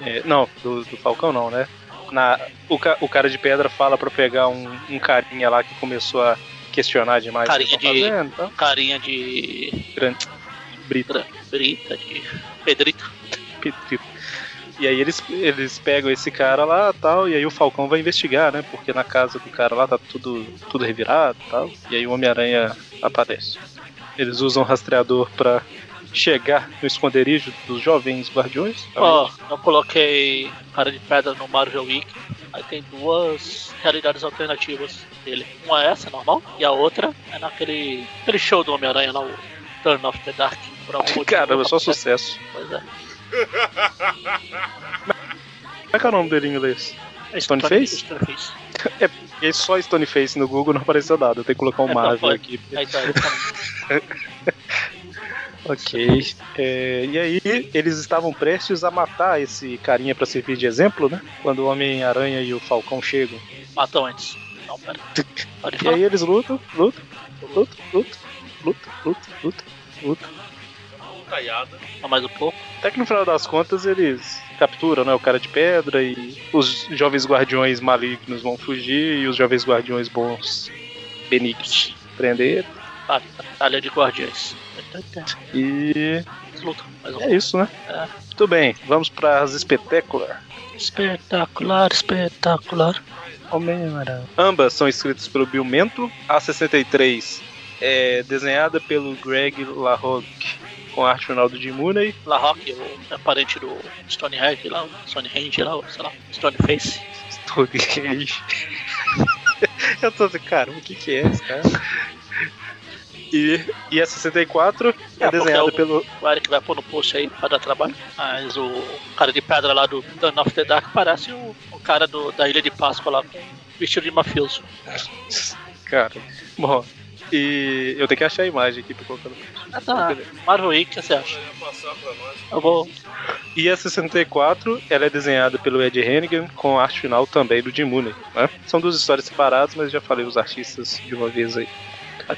É, não, do, do Falcão não, né? Na, o, ca- o cara de pedra fala pra pegar um, um carinha lá que começou a questionar demais o que Carinha de- fazendo, tá? Carinha de. Grande brito. bra- Brita, de. Pedrita. Petrito. E aí eles, eles pegam esse cara lá tal, e aí o Falcão vai investigar, né? Porque na casa do cara lá tá tudo, tudo revirado tal. E aí o Homem-Aranha aparece. Eles usam o rastreador pra chegar no esconderijo dos jovens guardiões. tá Ó, eu coloquei cara de pedra no Marvel Wiki. Aí tem duas realidades alternativas dele. Uma é essa, normal, e a outra é naquele aquele show do Homem-Aranha lá, o Turn of the Dark. Por algum Caramba, só sucesso. Pois é. Como é que é o nome dele em inglês? É Stoneface? Stoneface. E aí só Stoneface no Google não apareceu nada. Eu tenho que colocar um É, Marvel aqui. Aí tá, ele tá- Ok. É, e aí, eles estavam prestes a matar esse carinha pra servir de exemplo, né? Quando o Homem-Aranha e o Falcão chegam. matou antes. Não, pera. Pode E falar. aí eles lutam, lutam, lutam, lutam, lutam, lutam, lutam, lutam. Taiada. Só mais um pouco. Até que no final das contas eles capturam né, o cara de pedra e os jovens guardiões malignos vão fugir e os jovens guardiões bons benignos prender. Batalha de guardiões. E é isso, né? É. Muito bem, vamos para as espetacular. Espetacular, espetacular. Homem-Aranha. Ambas são escritas pelo Bill Mento. A 63 é desenhada pelo Greg LaRocque, com a arte final do Jim Mooney. La Rock, o é parente do Stonehenge lá, Stonehenge lá, sei lá, Stoneface. Stonehenge. Eu tô assim, cara, o que que é esse cara? E, e a 64 é, É, desenhada o- pelo. O Eric vai pôr no post aí pra dar trabalho. Mas o cara de pedra lá do Dawn of the Dark parece o, o cara do, da Ilha de Páscoa lá vestido de mafioso. Cara, bom. E eu tenho que achar a imagem aqui pra colocar no. Ah tá, Marvel Week, o que você acha? Eu vou. E a 64, ela é desenhada pelo Ed Hennigan, com a arte final também do Jim Mooney. Né? São duas histórias separadas, mas já falei os artistas de uma vez aí.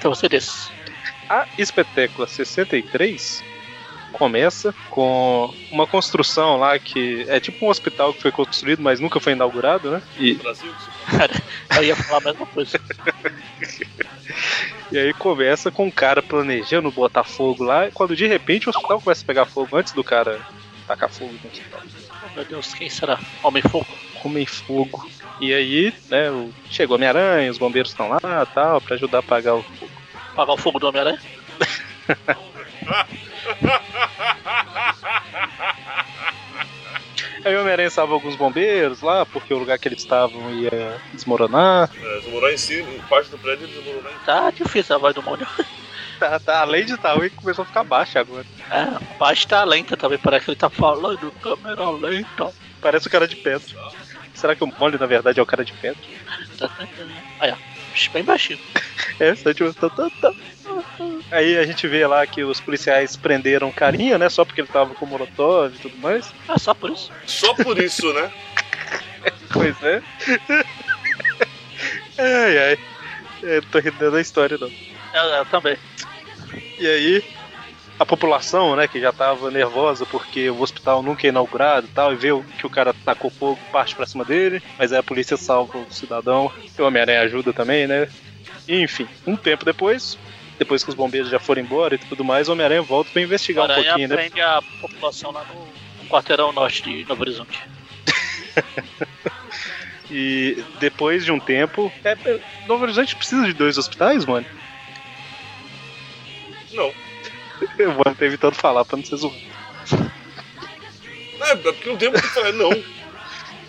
Ter você desses. A Espetácula 63 começa com uma construção lá que é tipo um hospital que foi construído, mas nunca foi inaugurado, né? E, Brasil, Cara, eu ia falar a mesma coisa. e aí começa com o cara planejando botar fogo lá, quando de repente o hospital começa a pegar fogo antes do cara tacar fogo no hospital. Oh, meu Deus, quem será? Homem-Fogo? Comem fogo. E aí, né, chegou Homem-Aranha, os bombeiros estão lá tal, pra ajudar a apagar o fogo. Apagar o fogo do Homem-Aranha? Aí o Homem-Aranha salva alguns bombeiros lá, porque o lugar que eles estavam ia desmoronar. É, desmoronar em cima, em parte do prédio, ele desmoronar Tá difícil a voz do molho. Tá, tá, além de estar ruim, começou a ficar baixa agora. É, a voz tá lenta também, parece que ele tá falando câmera lenta. Parece o cara de pedra. Será que o Molly, na verdade, é o cara de pedra? Aí, ó. Bem baixinho. É, só tipo. tá, tá, tá. Aí a gente vê lá que os policiais prenderam o carinha, né? Só porque ele tava com molotov e tudo mais. Ah, só por isso. Só por isso, né? Pois é. ai, ai. Eu tô rindo da história, não. Eu, eu também. E aí, a população, né, que já tava nervosa porque o hospital nunca é inaugurado e tal, e vê que o cara tacou fogo, parte pra cima dele, mas aí a polícia salva o cidadão, e o Homem-Aranha ajuda também, né? E, enfim, um tempo depois, depois que os bombeiros já foram embora e tudo mais, o Homem-Aranha volta pra investigar um pouquinho, né? prende a população lá no, no quarteirão norte de Novo Horizonte. E depois de um tempo. É, é, Novo Horizonte precisa de dois hospitais, mano? Não. Eu vou ter evitando falar pra não ser zoado. É, porque não tem muito o que falar, não.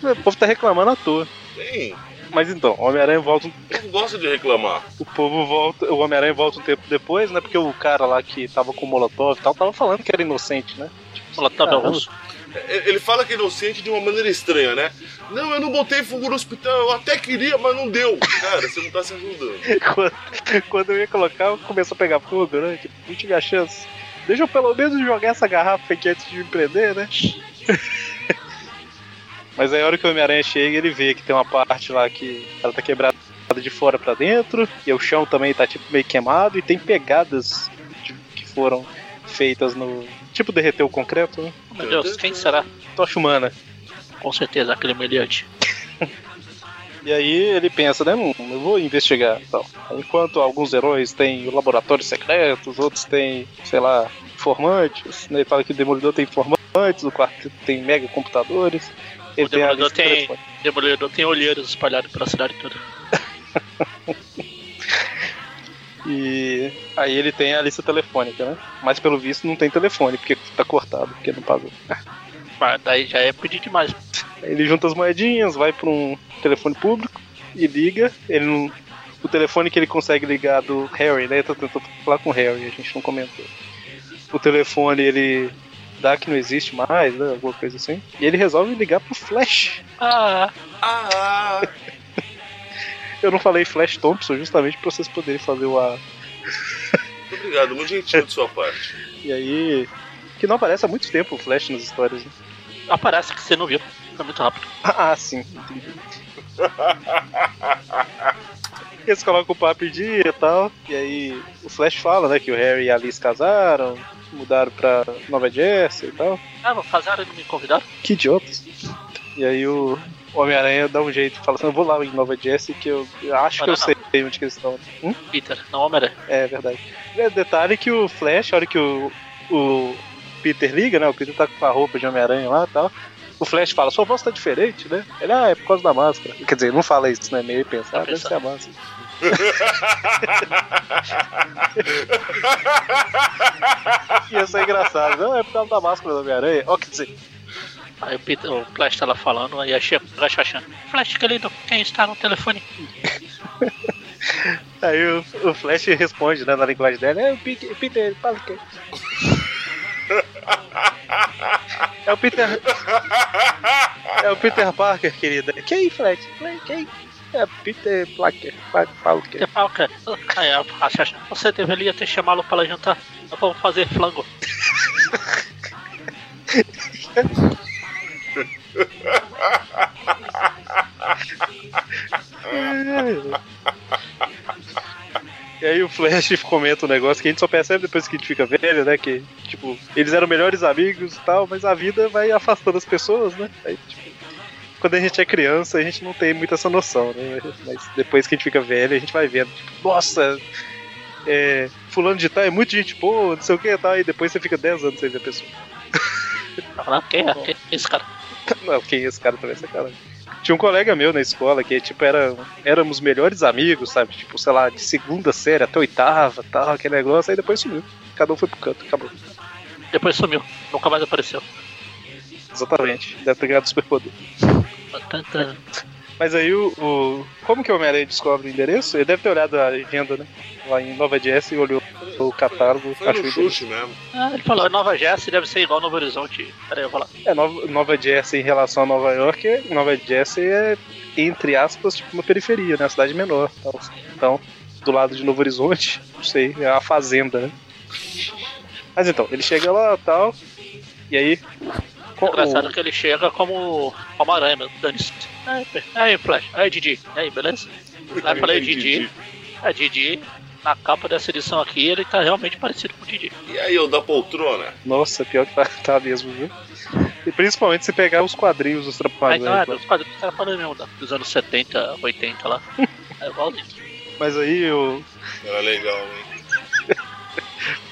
O povo tá reclamando à toa. Tem. Mas então, o Homem-Aranha volta um Eu não gosto de reclamar. O povo volta, o Homem-Aranha volta um tempo depois, né? Porque o cara lá que tava com o Molotov e tal, tava falando que era inocente, né? Ela tá Caramba. russo. Ele fala que é inocente de uma maneira estranha, né? Não, eu não botei fogo no hospital, eu até queria, mas não deu. Cara, você não tá se ajudando. quando, quando eu ia colocar, começou a pegar fogo, né? Tipo, não chance. Deixa eu pelo menos jogar essa garrafa aqui antes de me prender, né? Mas aí a hora que o Homem-Aranha chega, ele vê que tem uma parte lá que ela tá quebrada de fora pra dentro, e o chão também tá tipo meio queimado, e tem pegadas de- que foram feitas no. Tipo derreter o concreto, né? Meu Deus, quem será? Tocha humana. Com certeza, aquele humilhante. E aí ele pensa, né? Hum, eu vou investigar. Tal. Enquanto alguns heróis têm laboratórios secretos, outros têm, sei lá, informantes. Né? Ele fala que o Demolidor tem informantes, o quarteto tem mega computadores. Ele O tem Demolidor tem- telefônica. Demolidor tem olheiros espalhados pela cidade toda. E aí ele tem a lista telefônica, né? Mas pelo visto não tem telefone, porque tá cortado, porque não pagou. Mas daí já é pedir demais. Ele junta as moedinhas, vai pra um telefone público e liga. Ele não. O telefone que ele consegue ligar do Harry, né? Eu tô tentando falar com o Harry, a gente não comentou. O telefone ele dá que não existe mais, né? Alguma coisa assim. E ele resolve ligar pro Flash. Ah, Ah, eu não falei Flash Thompson justamente pra vocês poderem fazer o A. Muito obrigado, muito gentil de sua parte. E aí. Que não aparece há muito tempo o Flash nas histórias, né? Aparece que você não viu. Foi muito rápido. Ah, sim. Entendi. Eles colocam o papo em dia e tal. E aí o Flash fala, né, que o Harry e a Alice casaram, mudaram pra Nova Jersey e tal. Ah, vou casar e não me convidaram? Que idiotas. E aí o Homem-Aranha dá um jeito, fala assim, eu vou lá em Nova Jersey que eu, eu acho que eu sei onde que eles estão. Hum? Peter, não Homem-Aranha. É verdade. É, detalhe que o Flash, a hora que o, o Peter liga, né? O Peter tá com a roupa de Homem-Aranha lá e tal. O Flash fala, sua voz tá diferente, né? Ele, ah, é por causa da máscara. Quer dizer, não fala isso, né? Meio pensar, Tá ah, deve ser a máscara. Ia ser engraçado. Não, é por causa da máscara do Homem-Aranha. Ó, quer dizer, Aí o, Peter, o Flash tá lá falando, aí a Chia Flash achando. Flash, querido, quem está no telefone? aí o, o Flash responde, né, na linguagem dela, é o Peter, Peter fala o quê? É o Peter. É o Peter Parker, querida. Quem, Flash? Quem? É Peter Parker. Peter Parker. Aí a Chia, você deveria ter chamá-lo para jantar. Vamos fazer flango. E aí o Flash comenta um negócio que a gente só percebe depois que a gente fica velho, né? Que, tipo, eles eram melhores amigos e tal, mas a vida vai afastando as pessoas, né? Aí, tipo, quando a gente é criança, a gente não tem muito essa noção, né? Mas depois que a gente fica velho, a gente vai vendo, tipo, nossa, é, fulano de tal é muito gente boa, não sei o que e tal, e depois você fica 10 anos sem ver a pessoa. Falando, quem é? Quem é esse cara? Não, quem é esse cara também, essa cara. Tinha um colega meu na escola que, tipo, era, éramos melhores amigos, sabe? Tipo, sei lá, de segunda série até oitava, tal, aquele negócio, aí depois sumiu. Cada um foi pro canto, acabou. Depois sumiu, nunca mais apareceu. Exatamente. Deve ter ganhado superpoder. Tanta- Mas aí o, o- Como que o Homem-Aranha descobre o endereço? Ele deve ter olhado a agenda, né? Lá em Nova Jersey e olhou o catálogo. Foi achou no chute mesmo. Ah, ele falou, Nova Jersey deve ser igual Novo Horizonte. Peraí, eu vou lá. É, Nova, Nova Jersey em relação a Nova York, é- Nova Jersey é, entre aspas, tipo uma periferia, né? Uma cidade menor. Tal. Então, do lado de Novo Horizonte, não sei, é a fazenda, né? Mas então, ele chega lá tal, e aí. Engraçado que ele chega como como aranha dane-se. Aí, Aí, Flash. Aí, Didi. Aí, beleza? Aí eu falei, Didi. É, Didi, na capa dessa edição aqui, ele tá realmente parecido com o Didi. E aí, eu da poltrona? Nossa, pior que tá, tá mesmo, viu? E principalmente se pegar os quadrinhos dos Trapalhões. então, é, dos quadrinhos que era falando mesmo, dos anos 70, 80 lá. É igualzinho. Mas aí o. Era legal, hein?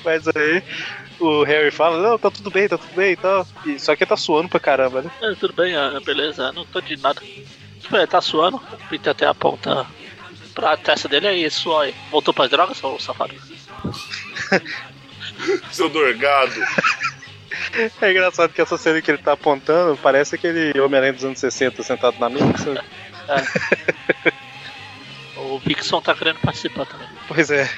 Mas aí o Harry fala, não, tá tudo bem, tá tudo bem e tal. E, só que ele tá suando pra caramba, né? É, tudo bem, é, beleza, não tô de nada. Tipo, ele tá suando, o Peter até aponta pra testa dele aí, suou aí. Voltou pras drogas, seu safado? Seu dorgado. É engraçado que essa cena que ele tá apontando parece aquele Homem-Aranha dos anos 60 sentado na mesa. sabe? O Vixon tá querendo participar também. Pois é.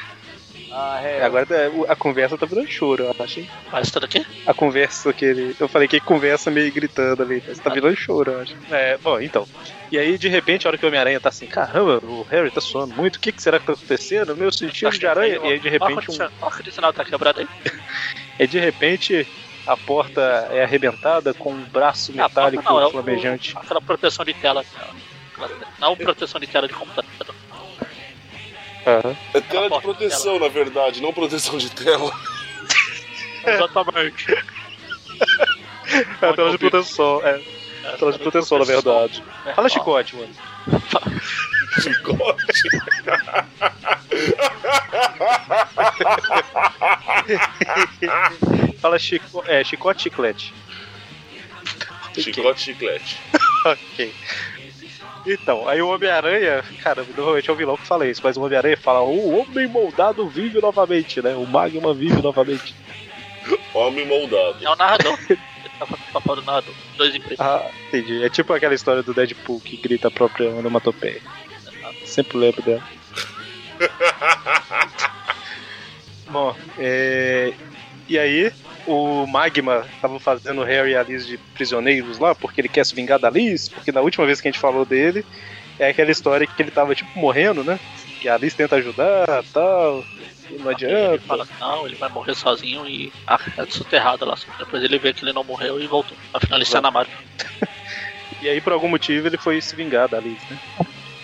Ah, É, é. Agora é, a conversa tá virando choro, eu acho. hein? Mas tudo aqui? A conversa que ele. Eu falei que conversa meio gritando ali, mas tá virando choro, eu acho. É, bom, então. E aí, de repente, a hora que o Homem-Aranha tá assim, caramba, o Harry tá suando muito, o que, que será que tá acontecendo? Meu sentido de aranha. E aí, de repente, um, O tá quebrado aí. E de repente a porta é arrebentada com um braço Ah, metálico não, é o- flamejante. Aquela proteção de tela. Não proteção de tela de computador. Aham. É tela de proteção, na verdade, não proteção de tela. Exatamente. É a tela de proteção, é. É, Tela de proteção, na verdade. É, Fala ó, chicote, mano. Chicote. Fala chico... é, chicote chiclete. Chicote, chiclete. ok. Então, aí o Homem-Aranha, cara, normalmente é o vilão que fala isso, mas o Homem-Aranha fala: o homem moldado vive novamente, né? O Magma vive novamente. Homem moldado. É o narrador. Ele tá papel do narrador. Dois empregos. Ah, entendi. É tipo aquela história do Deadpool que grita a própria onomatopeia. Sempre lembro dela. Bom, é... e aí o Magma tava fazendo o Harry e a Liz de prisioneiros lá, porque ele quer se vingar da Liz, porque na última vez que a gente falou dele, É aquela história que ele tava, tipo, morrendo, né? E a Alice tenta ajudar tal. E não Ele adianta. fala que não, ele vai morrer sozinho e ah, é soterrado lá. Depois ele vê que ele não morreu e voltou. Afinal, ele está na Marvel. E aí, por algum motivo, ele foi se vingar da Alice, né?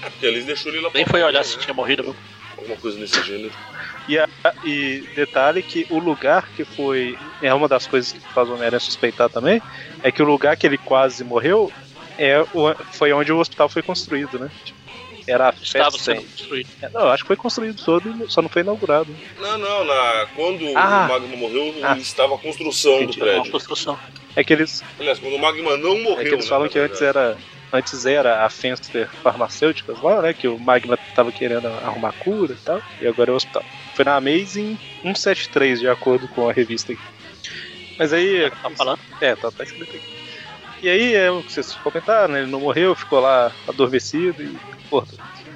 É porque eles deixou ele lá Nem foi olhar né? se tinha morrido, viu? Alguma coisa nesse gênero. E, a- e detalhe que o lugar que foi. É uma das coisas que faz o Homem-Aranha suspeitar também. É que o lugar que ele quase morreu é o, foi onde o hospital foi construído, né? Tipo, Era a Estava festa. sendo construído. Não, acho que foi construído todo, só não foi inaugurado. Não, não, na, quando Ah. o Magma morreu, Ah. estava a construção do Entendi. Prédio. construção. É que eles, Aliás, quando o Magma não morreu. é que eles né, falam na que antes era. Antes era a Fenster Farmacêuticas lá, né? Que o Magma tava querendo arrumar cura e tal. E agora é o hospital. Foi na Amazing 173, de acordo com a revista aqui. Mas aí. Tá falando? É, tá, tá escrito aqui. E aí é o que vocês comentaram, né? Ele não morreu, ficou lá adormecido e. Porra.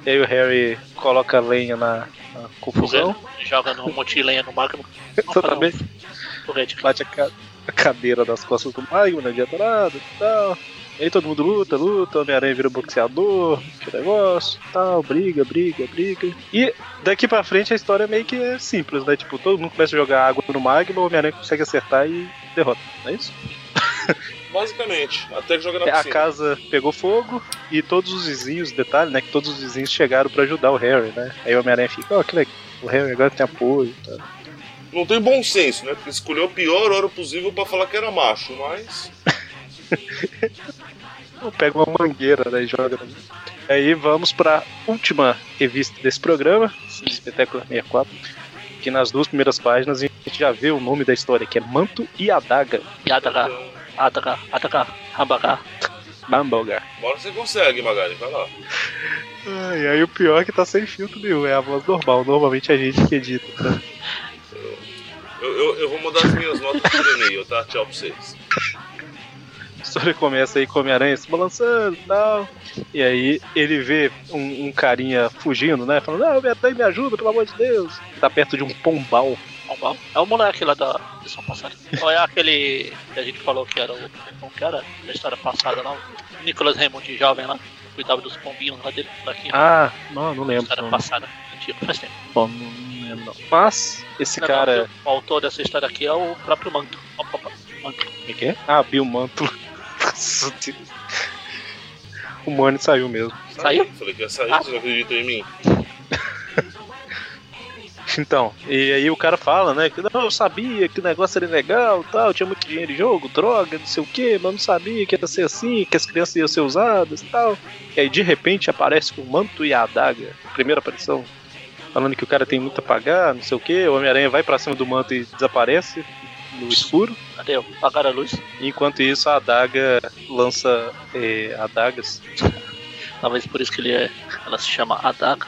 E aí o Harry coloca lenha na, na confusão. Joga no monte de lenha no magma. Totalmente. Foguete. Bate a, ca- a cadeira das costas do Magma, não adianta nada e tal. E aí todo mundo luta, luta, Homem-Aranha vira boxeador, que negócio, tal, briga, briga, briga. E daqui pra frente a história meio que é simples, né? Tipo, todo mundo começa a jogar água no Magma, o Homem-Aranha consegue acertar e derrota, não é isso? Basicamente, até que joga na É, a piscina. casa pegou fogo e todos os vizinhos, detalhe, né? Que todos os vizinhos chegaram pra ajudar o Harry, né? Aí o Homem-Aranha fica, ó, que legal, o Harry agora tem apoio e tal. Não tem bom senso, né? Porque escolheu a pior hora possível pra falar que era macho, mas. Pega uma mangueira né, e joga. Aí vamos pra última revista desse programa, Espetáculo 64. Que nas duas primeiras páginas a gente já vê o nome da história, que é Manto e Adaga. Yadaga, Adaga, Adaga, Hambaga. Bambalgar. Bora você consegue, Magari, vai lá. E aí o pior é que tá sem filtro nenhum, é a voz normal. Normalmente a gente que edita. Né? Eu, eu, eu vou mandar as minhas notas por e-mail, tá? Tchau pra vocês. História começa aí com o Homem-Aranha se balançando e tal. E aí ele vê um, um carinha fugindo, né? Falando, não, Homem-Aranha me ajuda, pelo amor de Deus. Tá perto de um pombal. Pombal. É o moleque lá da edição passada. Ou é aquele que a gente falou que era o. Como que era? Da história passada lá. O Nicolas Raymond jovem lá. Cuidava dos pombinhos lá dele. Daqui. Ah, não, não lembro. história Não, passada. Antigo, faz tempo. Bom, não, lembro não. Mas, esse Não, cara. não, O autor dessa história aqui é o próprio Manto. Opa, opa, Manto. Como é que é? Ah, Bill Mantle. O Money saiu mesmo. Saiu? Falei que ia sair, Ah. vocês não acreditam em mim? Então, e aí o cara fala, né? Que não, eu sabia que o negócio era legal tal, tinha muito dinheiro em jogo, droga, não sei o que, mas não sabia que ia ser assim, que as crianças iam ser usadas e tal. E aí de repente aparece com o manto e a adaga, primeira aparição, falando que o cara tem muito a pagar, não sei o que, o Homem-Aranha vai pra cima do manto e desaparece no escuro. Cadê? eu? Apagaram a luz. Enquanto isso, a adaga lança eh, adagas Talvez por isso que ele é. Ela se chama Adaga.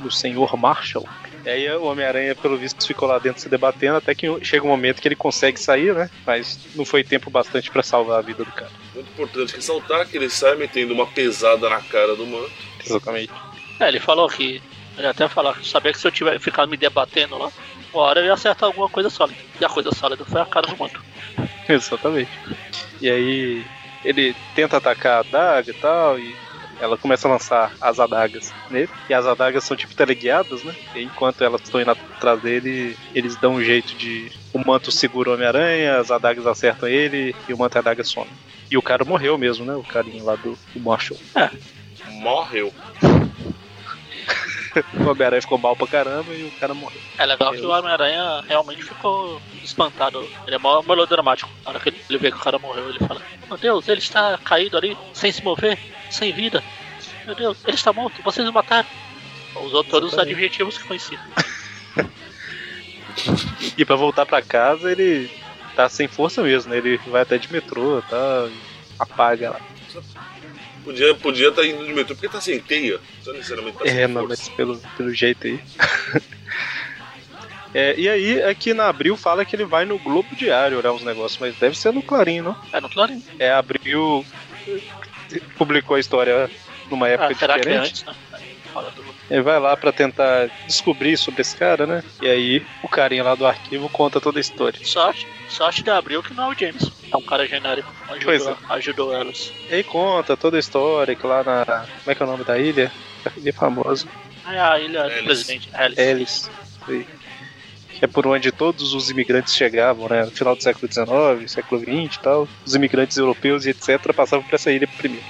do senhor Marshall. E aí o Homem-Aranha, pelo visto, ficou lá dentro se debatendo, até que chega um momento que ele consegue sair, né? Mas não foi tempo bastante pra salvar a vida do cara. Muito importante ressaltar que ele sai metendo uma pesada na cara do manto. Exatamente. É, ele falou que. Ele até falou que sabia que se eu tiver ficado me debatendo lá, uma hora eu ia acertar alguma coisa sólida. E a coisa sólida foi a cara do manto. Exatamente. E aí ele tenta atacar a adaga e tal, e ela começa a lançar as adagas nele. E as adagas são tipo teleguiadas, né? E enquanto elas estão indo atrás dele, eles dão um jeito de. O manto segura o Homem-Aranha, as adagas acertam ele e o manto e a adaga some. E o cara morreu mesmo, né? O carinha lá do, do Marshall. Morreu. O Homem-Aranha ficou mal pra caramba e o cara morreu. É legal que o Homem-Aranha realmente ficou espantado. Ele é mó melodramático. Na hora que ele vê que o cara morreu, ele fala: Meu Deus, ele está caído ali, sem se mover, sem vida. Meu Deus, ele está morto, vocês o mataram. Usou todos os adjetivos que conhecia. E pra voltar pra casa, ele tá sem força mesmo, né? Ele vai até de metrô e apaga lá. Podia estar podia tá indo de metrô porque tá sem teia. Não necessariamente tá sem É, não, força. mas pelo, pelo jeito aí. É, e aí, aqui na Abril fala que ele vai no Globo Diário olhar uns negócios, mas deve ser no Clarim, não? É no Clarim. É, Abril publicou a história numa época Ah, será que é diferente. antes, né? Ele vai lá pra tentar descobrir sobre esse cara, né? E aí, o carinha lá do arquivo conta toda a história. Sorte, sorte de Abril que não é o James. É um cara genérico. Ajudou, Pois é. ajudou elas. E aí conta toda a história que lá na. Como é que é o nome da ilha? A ilha famosa. É a ilha do Alice. presidente. Alice. Ellis. Sei. Que é por onde todos os imigrantes chegavam, né? No final do século XIX, século XX e tal. Os imigrantes europeus e etc. passavam por essa ilha primeiro.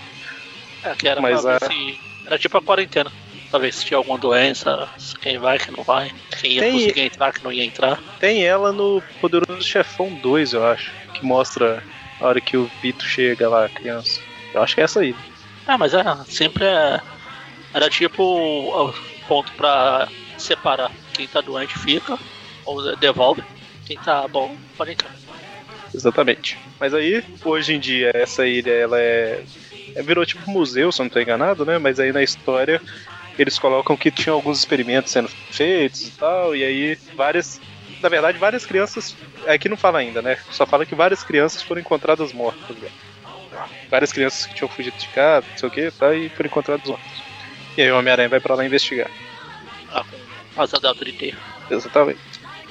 É, que era Mas a-. Era tipo a quarentena. Pra ver se tinha alguma doença, quem vai, quem não vai, quem ia Tem- conseguir entrar, quem não ia entrar. Tem ela no Poderoso Chefão 2, eu acho. Que mostra a hora que o Vito chega lá, a criança. Eu acho que é essa aí. Ah, mas é, sempre é. Era tipo o ponto pra separar. Quem tá doente fica, ou devolve. Quem tá bom, pode entrar. Exatamente. Mas aí, hoje em dia, essa ilha, ela é. é- virou tipo museu, se eu não tô enganado, né? Mas aí na história eles colocam que tinha alguns experimentos sendo feitos e tal, e aí várias. Na verdade, várias crianças. Aqui não fala ainda, né? Só fala que várias crianças foram encontradas mortas. Né? Várias crianças que tinham fugido de casa, não sei o que, tá, e foram encontradas mortas. E aí o Homem-Aranha vai pra lá investigar. Ah, com asa de teia. Exatamente.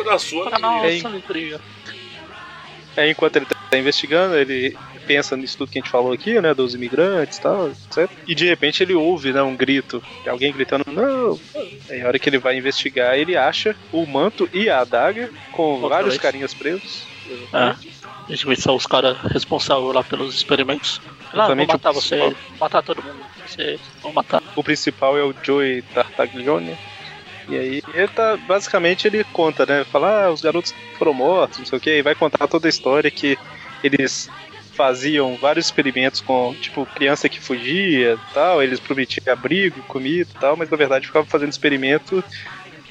Da sua nossa alegria. Aí enquanto ele tá investigando, ele pensa nisso tudo que a gente falou aqui, né? Dos imigrantes e tal, etc. E de repente ele ouve, né? Um grito. Alguém gritando, não! Aí a hora que ele vai investigar, ele acha o manto e a adaga com Outra vários vez. carinhas presos. É. A gente vê são os caras responsáveis lá pelos experimentos. Lá, vou Exatamente o matar você, matar todo mundo. Você vão matar. O principal é o Joey Tartaglione. E aí ele tá. Basicamente ele conta, né? Fala, ah, os garotos foram mortos, não sei o que, e vai contar toda a história que eles faziam vários experimentos com, tipo, criança que fugia tal, eles prometiam abrigo, comida e tal, mas na verdade ficavam fazendo experimento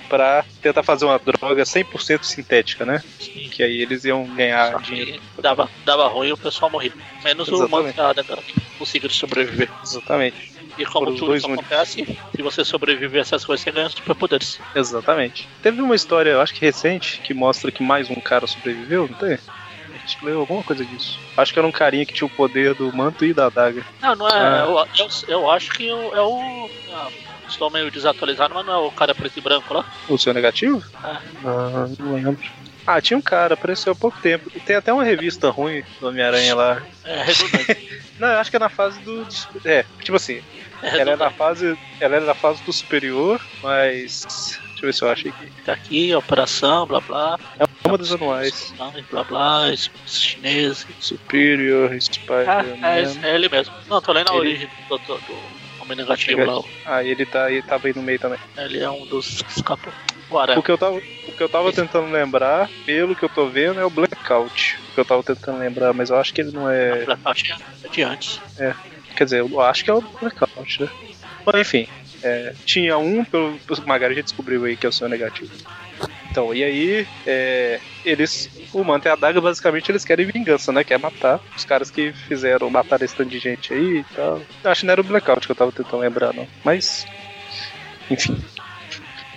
pra tentar fazer uma droga 100% sintética, né? Que aí eles iam ganhar Só dinheiro. dava, dava ruim e o pessoal morria. Menos o Exatamente. mancada cara, que conseguiu sobreviver. Exatamente. E como os tudo isso acontece, se você sobreviver a essas coisas, você ganha superpoderes. Exatamente. Teve uma história, eu acho que recente, que mostra que mais um cara sobreviveu, não tem? A gente leu alguma coisa disso. Acho que era um carinha que tinha o poder do manto e da adaga. Não, não é. Ah. Eu, eu, eu acho que é o. ah, estou meio desatualizado, mas não é o cara preto e branco lá? O seu negativo? Ah. Ah, não lembro. Ah, tinha um cara, apareceu há pouco tempo. Tem até uma revista ruim do Homem-Aranha lá. É redundante. Não, eu acho que é na fase do. É, tipo assim, É ela é na fase. Ela é na fase do superior, mas. Deixa eu ver se eu acho aqui. Tá aqui, operação, blá blá. É uma das anuais. Blá blá, chinês. Superior, Ah, Spider-Man. é, é ele mesmo. Não, tô lendo a Ele- origem do, do, do homem negativo lá. Ah, e ele tá, ele tava aí no meio também. Ele é um dos que escapou. Agora, O que eu tava, o que eu tava tentando lembrar, pelo que eu tô vendo, é o Blackout. O que eu tava tentando lembrar, mas eu acho que ele não é. Blackout é de antes. Quer dizer, eu acho que é o Blackout, né? Mas enfim, é, tinha um, pelo pelo o Magari já descobriu aí que é o seu negativo. Então, e aí, é, eles. O Manto e a Daga, basicamente, eles querem vingança, né? Quer matar os caras que fizeram matar esse tanto de gente aí e tal. Eu acho que não era o Blackout que eu tava tentando lembrar, não. Mas. Enfim.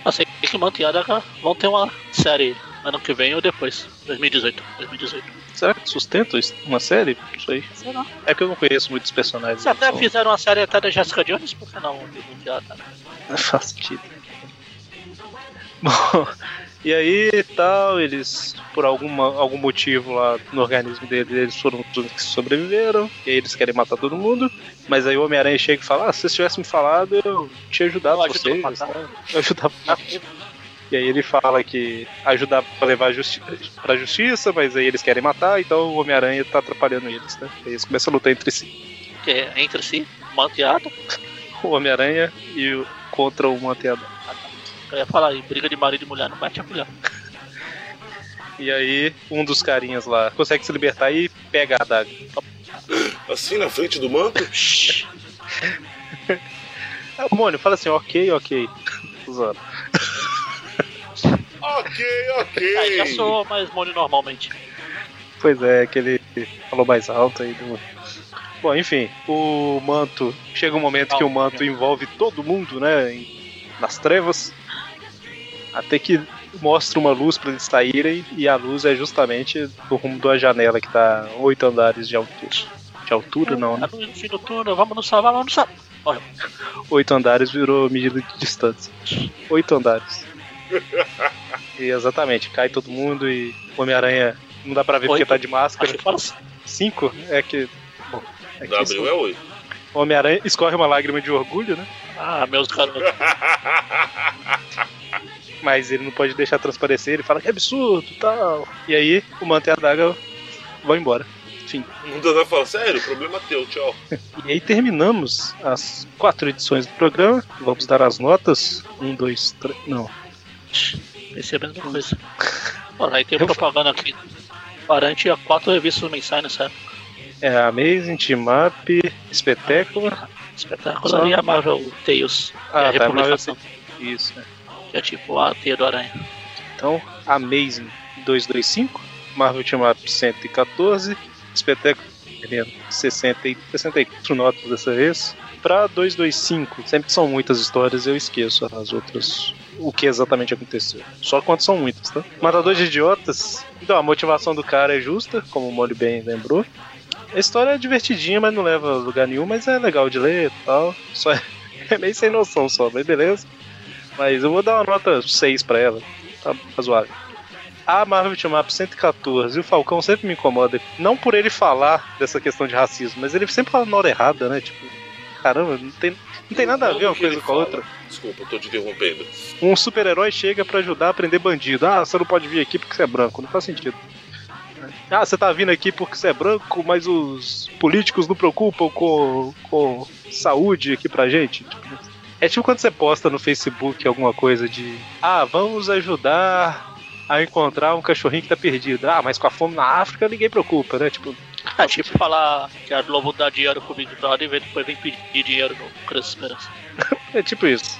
Eu sei que Manto e Adaga vão ter uma série ano que vem ou depois. 2018. 2018. Será que sustenta uma série? Não sei. Sei lá. É que eu não conheço muitos personagens. Se até então fizeram uma série até da Jessica Jones, por que não? Não faz sentido. Bom, e aí e tal, eles, por alguma, algum motivo lá no organismo deles, eles foram os únicos que sobreviveram, e aí eles querem matar todo mundo, mas aí o Homem-Aranha chega e fala, ah, se vocês tivessem me falado, eu tinha ajudado Eu vocês, a matar. né? eu ajudava a matar. E aí ele fala que ajudava pra levar a justi pra justiça, mas aí eles querem matar, então o Homem-Aranha tá atrapalhando eles, né? Aí eles começam a lutar entre si. Que é entre si, Manto Adaga. O Homem-Aranha e o, contra o Manteador. Eu ia falar aí, briga de marido e mulher, não mete a mulher. E aí, um dos carinhas lá consegue se libertar e pega a adaga. Assim na frente do manto? Ah, Mônio, fala assim, ok, ok. Tô zoando. Ok, Aí já ok. sou mais mole normalmente. pois é, que ele falou mais alto aí. Do... Bom, enfim, o manto. Chega um momento que o manto envolve todo mundo, né? em- nas trevas. Até que mostra uma luz para eles saírem, e a luz é justamente do rumo da janela que tá oito andares de altura. De altura, não, né? A luz no fim do túnel, vamos nos salvar, vamos nos salvar. Oito andares virou medida de distância. Oito andares. E exatamente, cai todo mundo e Homem-Aranha não dá pra ver porque Oito? tá de máscara. Achei que fala. 5 é que. Bom, é Da Abril é 8. o Homem-Aranha escorre uma lágrima de orgulho, né? Ah, meus garotos. Mas ele não pode deixar transparecer, ele fala que é absurdo tal. E aí o Manto e a Daga vão embora. Enfim. O Dandan fala, sério, problema teu, tchau. E aí terminamos as quatro edições do programa. Vamos dar as notas. Um, dois, três. Não. Pensei a mesma coisa. Olha, aí tem propaganda aqui. Garante a quatro revistas mensais nessa época. É Amazing, Team Up, Espetáculo. Espetáculo Só- e a Marvel Tales. é Ah, a tá. Marvel- Isso, né? Que é tipo a teia do aranha. Então, Amazing 225, Marvel Team Up 114, Espetáculo Helena, 60 e 64 notas dessa vez. Pra 225, sempre que são muitas histórias eu esqueço as outras, o que exatamente aconteceu. Só quando são muitas, tá? Matador de Idiotas, então a motivação do cara é justa, como o Molly bem lembrou. A história é divertidinha, mas não leva a lugar nenhum, mas é legal de ler e tal. Só é, é meio sem noção só, mas beleza. Mas eu vou dar uma nota 6 pra ela. Tá razoável. A Marvel Team Up 114 e o Falcão sempre me incomoda. Não por ele falar dessa questão de racismo, mas ele sempre fala na hora errada, né? Tipo, caramba, não tem, não tem nada a ver uma coisa com a outra. Desculpa, eu tô te interrompendo. Um super-herói chega pra ajudar a prender bandido. Ah, você não pode vir aqui porque você é branco. Não faz sentido. Ah, você tá vindo aqui porque você é branco, mas os políticos não preocupam com, com saúde aqui pra gente. É tipo quando você posta no Facebook alguma coisa de Ah, vamos ajudar a encontrar um cachorrinho que tá perdido. Ah, mas com a fome na África ninguém preocupa, né? Tipo, É tipo falar que a Globo dá dinheiro pro Big Brother e depois vem pedir dinheiro no Criança Esperança. É tipo isso.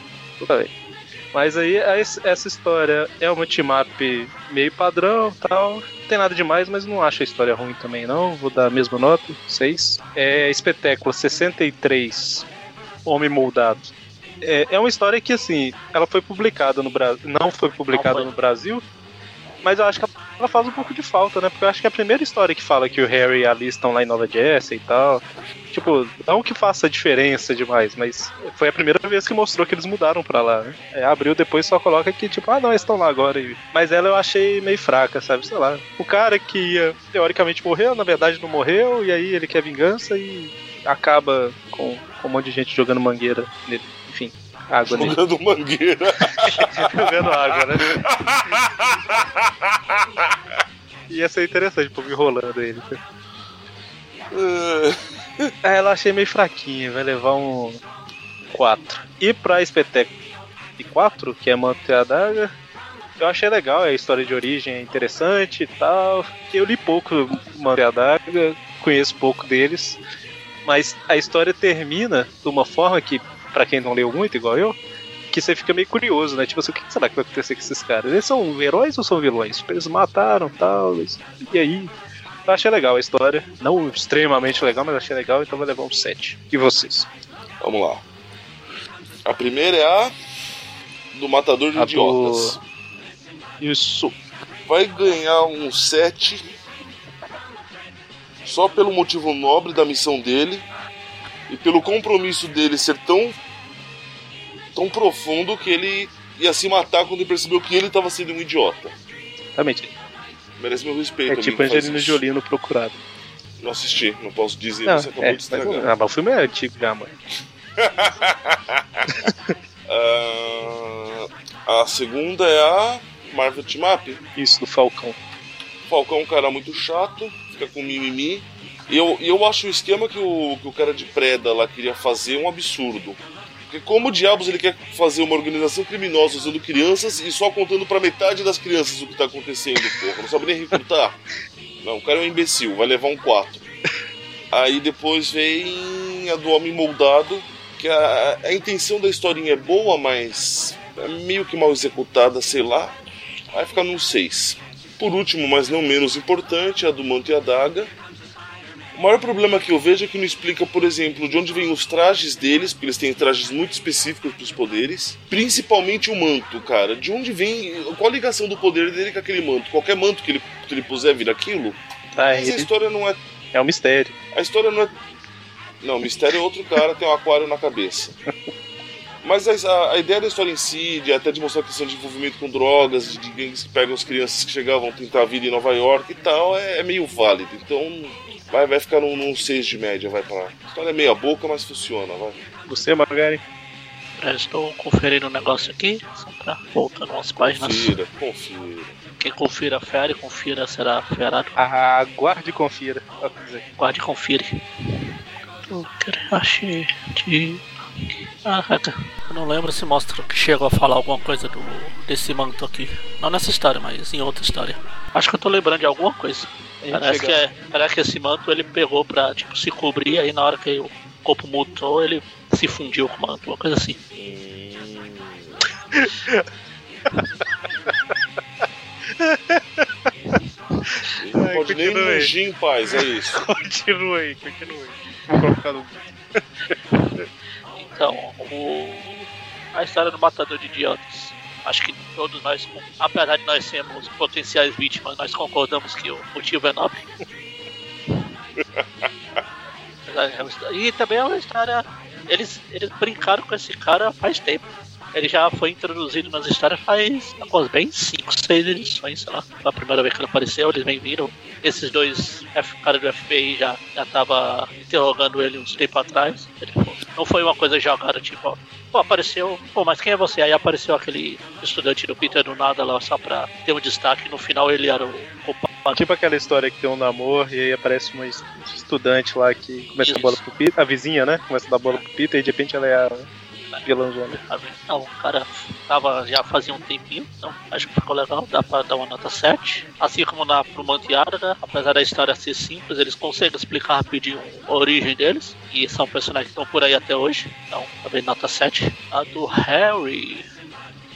Mas aí a- essa história é uma team-up meio padrão tal. Não tem nada demais, mas não acho a história ruim também não. Vou dar a mesma nota, 6. É Espetáculo 63, Homem Moldado. É, é uma história que assim, ela foi publicada no Brasil. Não foi publicada Não foi. no Brasil. Mas eu acho que ela faz um pouco de falta, né? Porque eu acho que é a primeira história que fala que o Harry e a Liz estão lá em Nova Jersey e tal. Tipo, não que faça diferença demais, mas foi a primeira vez que mostrou que eles mudaram pra lá, né? É, abriu depois só coloca que, tipo, ah não, eles estão lá agora. Mas ela eu achei meio fraca, sabe? Sei lá. O cara que ia, teoricamente morreu, na verdade não morreu, e aí ele quer vingança e acaba com, com um monte de gente jogando mangueira nele. Água. Jogando mangueira. jogando água, né? Ia ser interessante, o povo enrolando ele. É, ela achei meio fraquinha, vai levar um 4. E pra espetáculo de 4, que é Manto e a Daga, eu achei legal, a história de origem é interessante e tal. Eu li pouco Manto e a Daga, conheço pouco deles, mas a história termina de uma forma que, pra quem não leu muito, igual eu, que você fica meio curioso, né? Tipo assim, o que será que vai acontecer com esses caras? Eles são heróis ou são vilões? Tipo, Eles mataram tal, eles- e aí? Eu achei legal a história. Não extremamente legal, mas achei legal, então vai levar um 7. E vocês? Vamos lá. A primeira é a do Matador de A do- Idiotas. Isso. Vai ganhar um 7 só pelo motivo nobre da missão dele e pelo compromisso dele ser tão tão profundo que ele ia se matar quando ele percebeu que ele estava sendo um idiota. Realmente. Merece meu respeito. É tipo Angelina. Jolie no Procurado. Não assisti, não posso dizer, Não, você acabou é, de mas, estragar. ah, mas o filme é antigo já, mano. Ah, a segunda é a Marvel Team Up. Isso, do Falcão. Falcão é um cara muito chato, fica com mimimi. E eu, eu acho o esquema que o, que o cara de Preda lá queria fazer um absurdo. Porque como diabos ele quer fazer uma organização criminosa usando crianças e só contando pra metade das crianças o que tá acontecendo, porra? Não sabe nem recrutar? Não, o cara é um imbecil, vai levar um 4. Aí depois vem a do Homem Moldado, que a, a intenção da historinha é boa, mas é meio que mal executada, sei lá. Vai ficar num 6. Por último, mas não menos importante, a do Manto e a Daga. O maior problema que eu vejo é que não explica, por exemplo, de onde vêm os trajes deles, porque eles têm trajes muito específicos para os poderes. Principalmente o manto, cara. De onde vem. Qual a ligação do poder dele com aquele manto? Qualquer manto que ele, que ele puser vira aquilo? Ah, Mas a ele história não é. é um mistério. A história não é. Não, o mistério é outro cara, tem um aquário na cabeça. Mas a, a ideia da história em si, de até de mostrar a questão de envolvimento com drogas, de, de gangues que pegam as crianças que chegavam a tentar a vida em Nova York e tal, é, é meio válido. Então, Vai, vai ficar num, num 6 de média, vai pra lá. A história é meia boca, mas funciona, vai. Você, Magari? Eu estou conferindo o negócio aqui, só pra voltar umas páginas. Confira, confira. Quem confira, fere, confira, será ferado. Aguarde e confira. Dizer, Guarde e confire. Eu achei de. Ah, cara, eu não lembro se mostra que chegou a falar alguma coisa do, desse manto aqui. Não nessa história, mas em outra história. Acho que eu tô lembrando de alguma coisa. Parece chega- que, é, parece que esse manto ele pegou pra tipo, se cobrir, aí na hora que o corpo mutou, ele se fundiu com o manto, uma coisa assim. Não Ai, pode nem mugir em paz, é isso. Continue aí, continue. Vou colocar no. Então, o... a história do matador de idiotas. Acho que todos nós, apesar de nós sermos potenciais vítimas, nós concordamos que o motivo é nobre. e também é uma história. Eles, eles brincaram com esse cara faz tempo. Ele já foi introduzido nas histórias faz algumas bem 5, 6 edições, sei lá. Foi a primeira vez que ele apareceu, eles bem viram. Esses dois F, cara do FBI já, já tava interrogando ele uns tempo atrás. Ele não foi uma coisa jogada, tipo, ó, pô, apareceu, pô, mas quem é você? Aí apareceu aquele estudante do Peter do nada lá só pra ter um destaque. No final ele era o culpado. Tipo aquela história que tem um namoro e aí aparece uma es- estudante lá que começa a dar bola pro Peter, a vizinha, né? Começa a dar bola pro Peter e de repente ela é a vilãzona. Não, o cara tava já fazia um tempinho, então acho que ficou legal, dá pra dar uma nota 7. Assim como na pro Mantiara, apesar da história ser simples, eles conseguem explicar rapidinho a origem deles, e são personagens que estão por aí até hoje, então também nota 7. A do Harry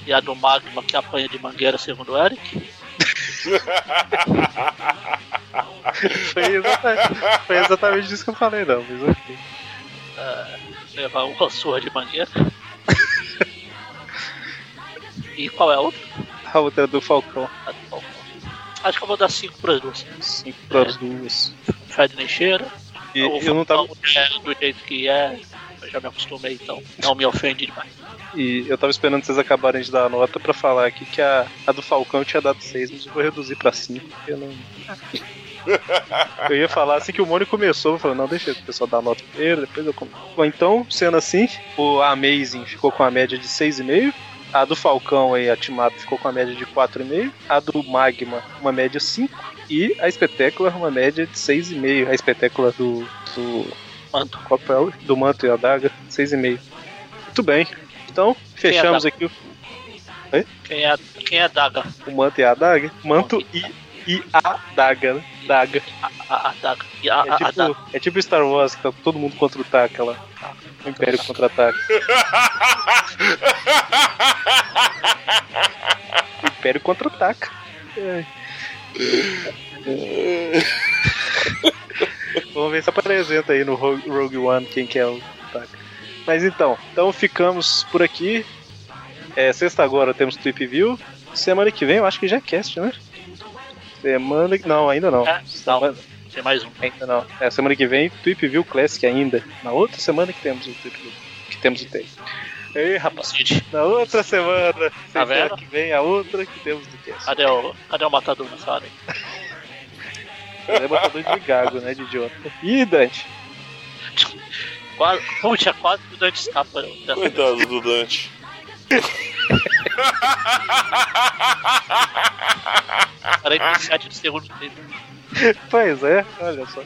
e a do Magma que apanha de mangueira, segundo o Eric. Foi exatamente, foi exatamente isso que eu falei, não, mas ok. levar uma surra de mangueira. E qual é a outra? A outra é do Falcão. A do Falcão. Acho que eu vou dar 5 para as duas. Cinco pras duas. Fred nem cheira. E o eu não tava. É do jeito que é. Eu já me acostumei, então não me ofende demais. E eu tava esperando vocês acabarem de dar a nota pra falar aqui que a, a do Falcão eu tinha dado 6, mas eu vou reduzir pra 5, porque eu não. Eu ia falar assim que o Mônio começou, eu falei, não, deixa o pessoal dar a nota primeiro, depois eu. Bom, então, sendo assim, o Amazing ficou com a média de 6,5. A do Falcão aí, a Timado, ficou com a média de 4,5. A do Magma, uma média 5. E a Espetácula, uma média de 6,5. A Espetácula do. do. Manto. Qual que é? Do Manto e a Daga, 6,5. Muito bem. Então, fechamos Daga? aqui o, Quem é, quem é Daga? o Manto e a Daga. Manto e, e a Daga, né? Daga. A, a, a Daga. A, É a, a tipo, é tipo Star Wars, que tá todo mundo contra o Taka lá. O Império contra-ataca. O Império contra-ataca. É. Vamos ver se apresenta aí no Rogue One quem que é o Taka. Mas então, então ficamos por aqui. É, sexta agora temos Tweep View. Semana que vem eu acho que já é cast, né? Semana que. Não, ainda não. É, não. Semana- Tem mais um. Ainda não. É, semana que vem, Tweep View Classic ainda. Na outra semana que temos o Tweep View. Que temos o take. Ei, rapaz. Cid, Na outra semana, Tá semana vendo? que vem, a outra que temos do cast. cadê o, cadê o matador nessa hora? Ele é matador de gago, né, de idiota. Ih, Dante. Quase, puxa, quase que o Dante escapa vez. Coitado do Dante. 47 do segundo tempo. Pois é, olha só.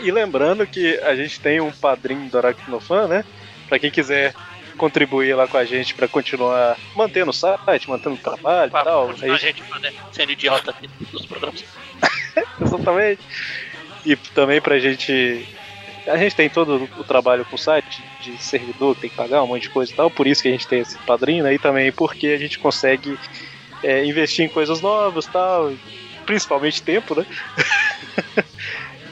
E lembrando que a gente tem um padrinho do Aracnofan, né? Pra quem quiser contribuir lá com a gente pra continuar mantendo o site, mantendo o trabalho e Pra tal. continuar Aí a gente sendo idiota aqui nos programas. Exatamente. E também pra gente. A gente tem todo o trabalho com o site de servidor, tem que pagar um monte de coisa e tal, por isso que a gente tem esse padrinho, né? E também porque a gente consegue é, investir em coisas novas tal, principalmente tempo, né?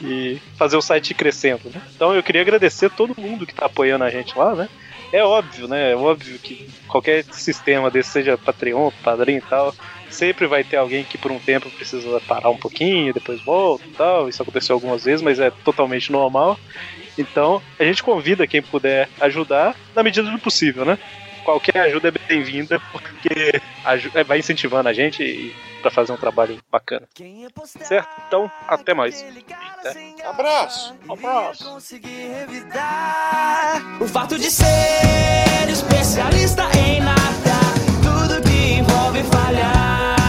e fazer o site crescendo, né? Então eu queria agradecer todo mundo que tá apoiando a gente lá, né? É óbvio, né? É óbvio que qualquer sistema desse, seja Patreon, padrinho e tal, sempre vai ter alguém que por um tempo precisa parar um pouquinho, depois volta e tal. Isso aconteceu algumas vezes, mas é totalmente normal. Então, a gente convida quem puder ajudar na medida do possível, né? qualquer ajuda é bem-vinda, porque é, vai incentivando a gente para fazer um trabalho bacana. Certo? Então, até mais. Eita. Abraço. Um abraço. O fato de ser especialista em nada, tudo que envolve falhar.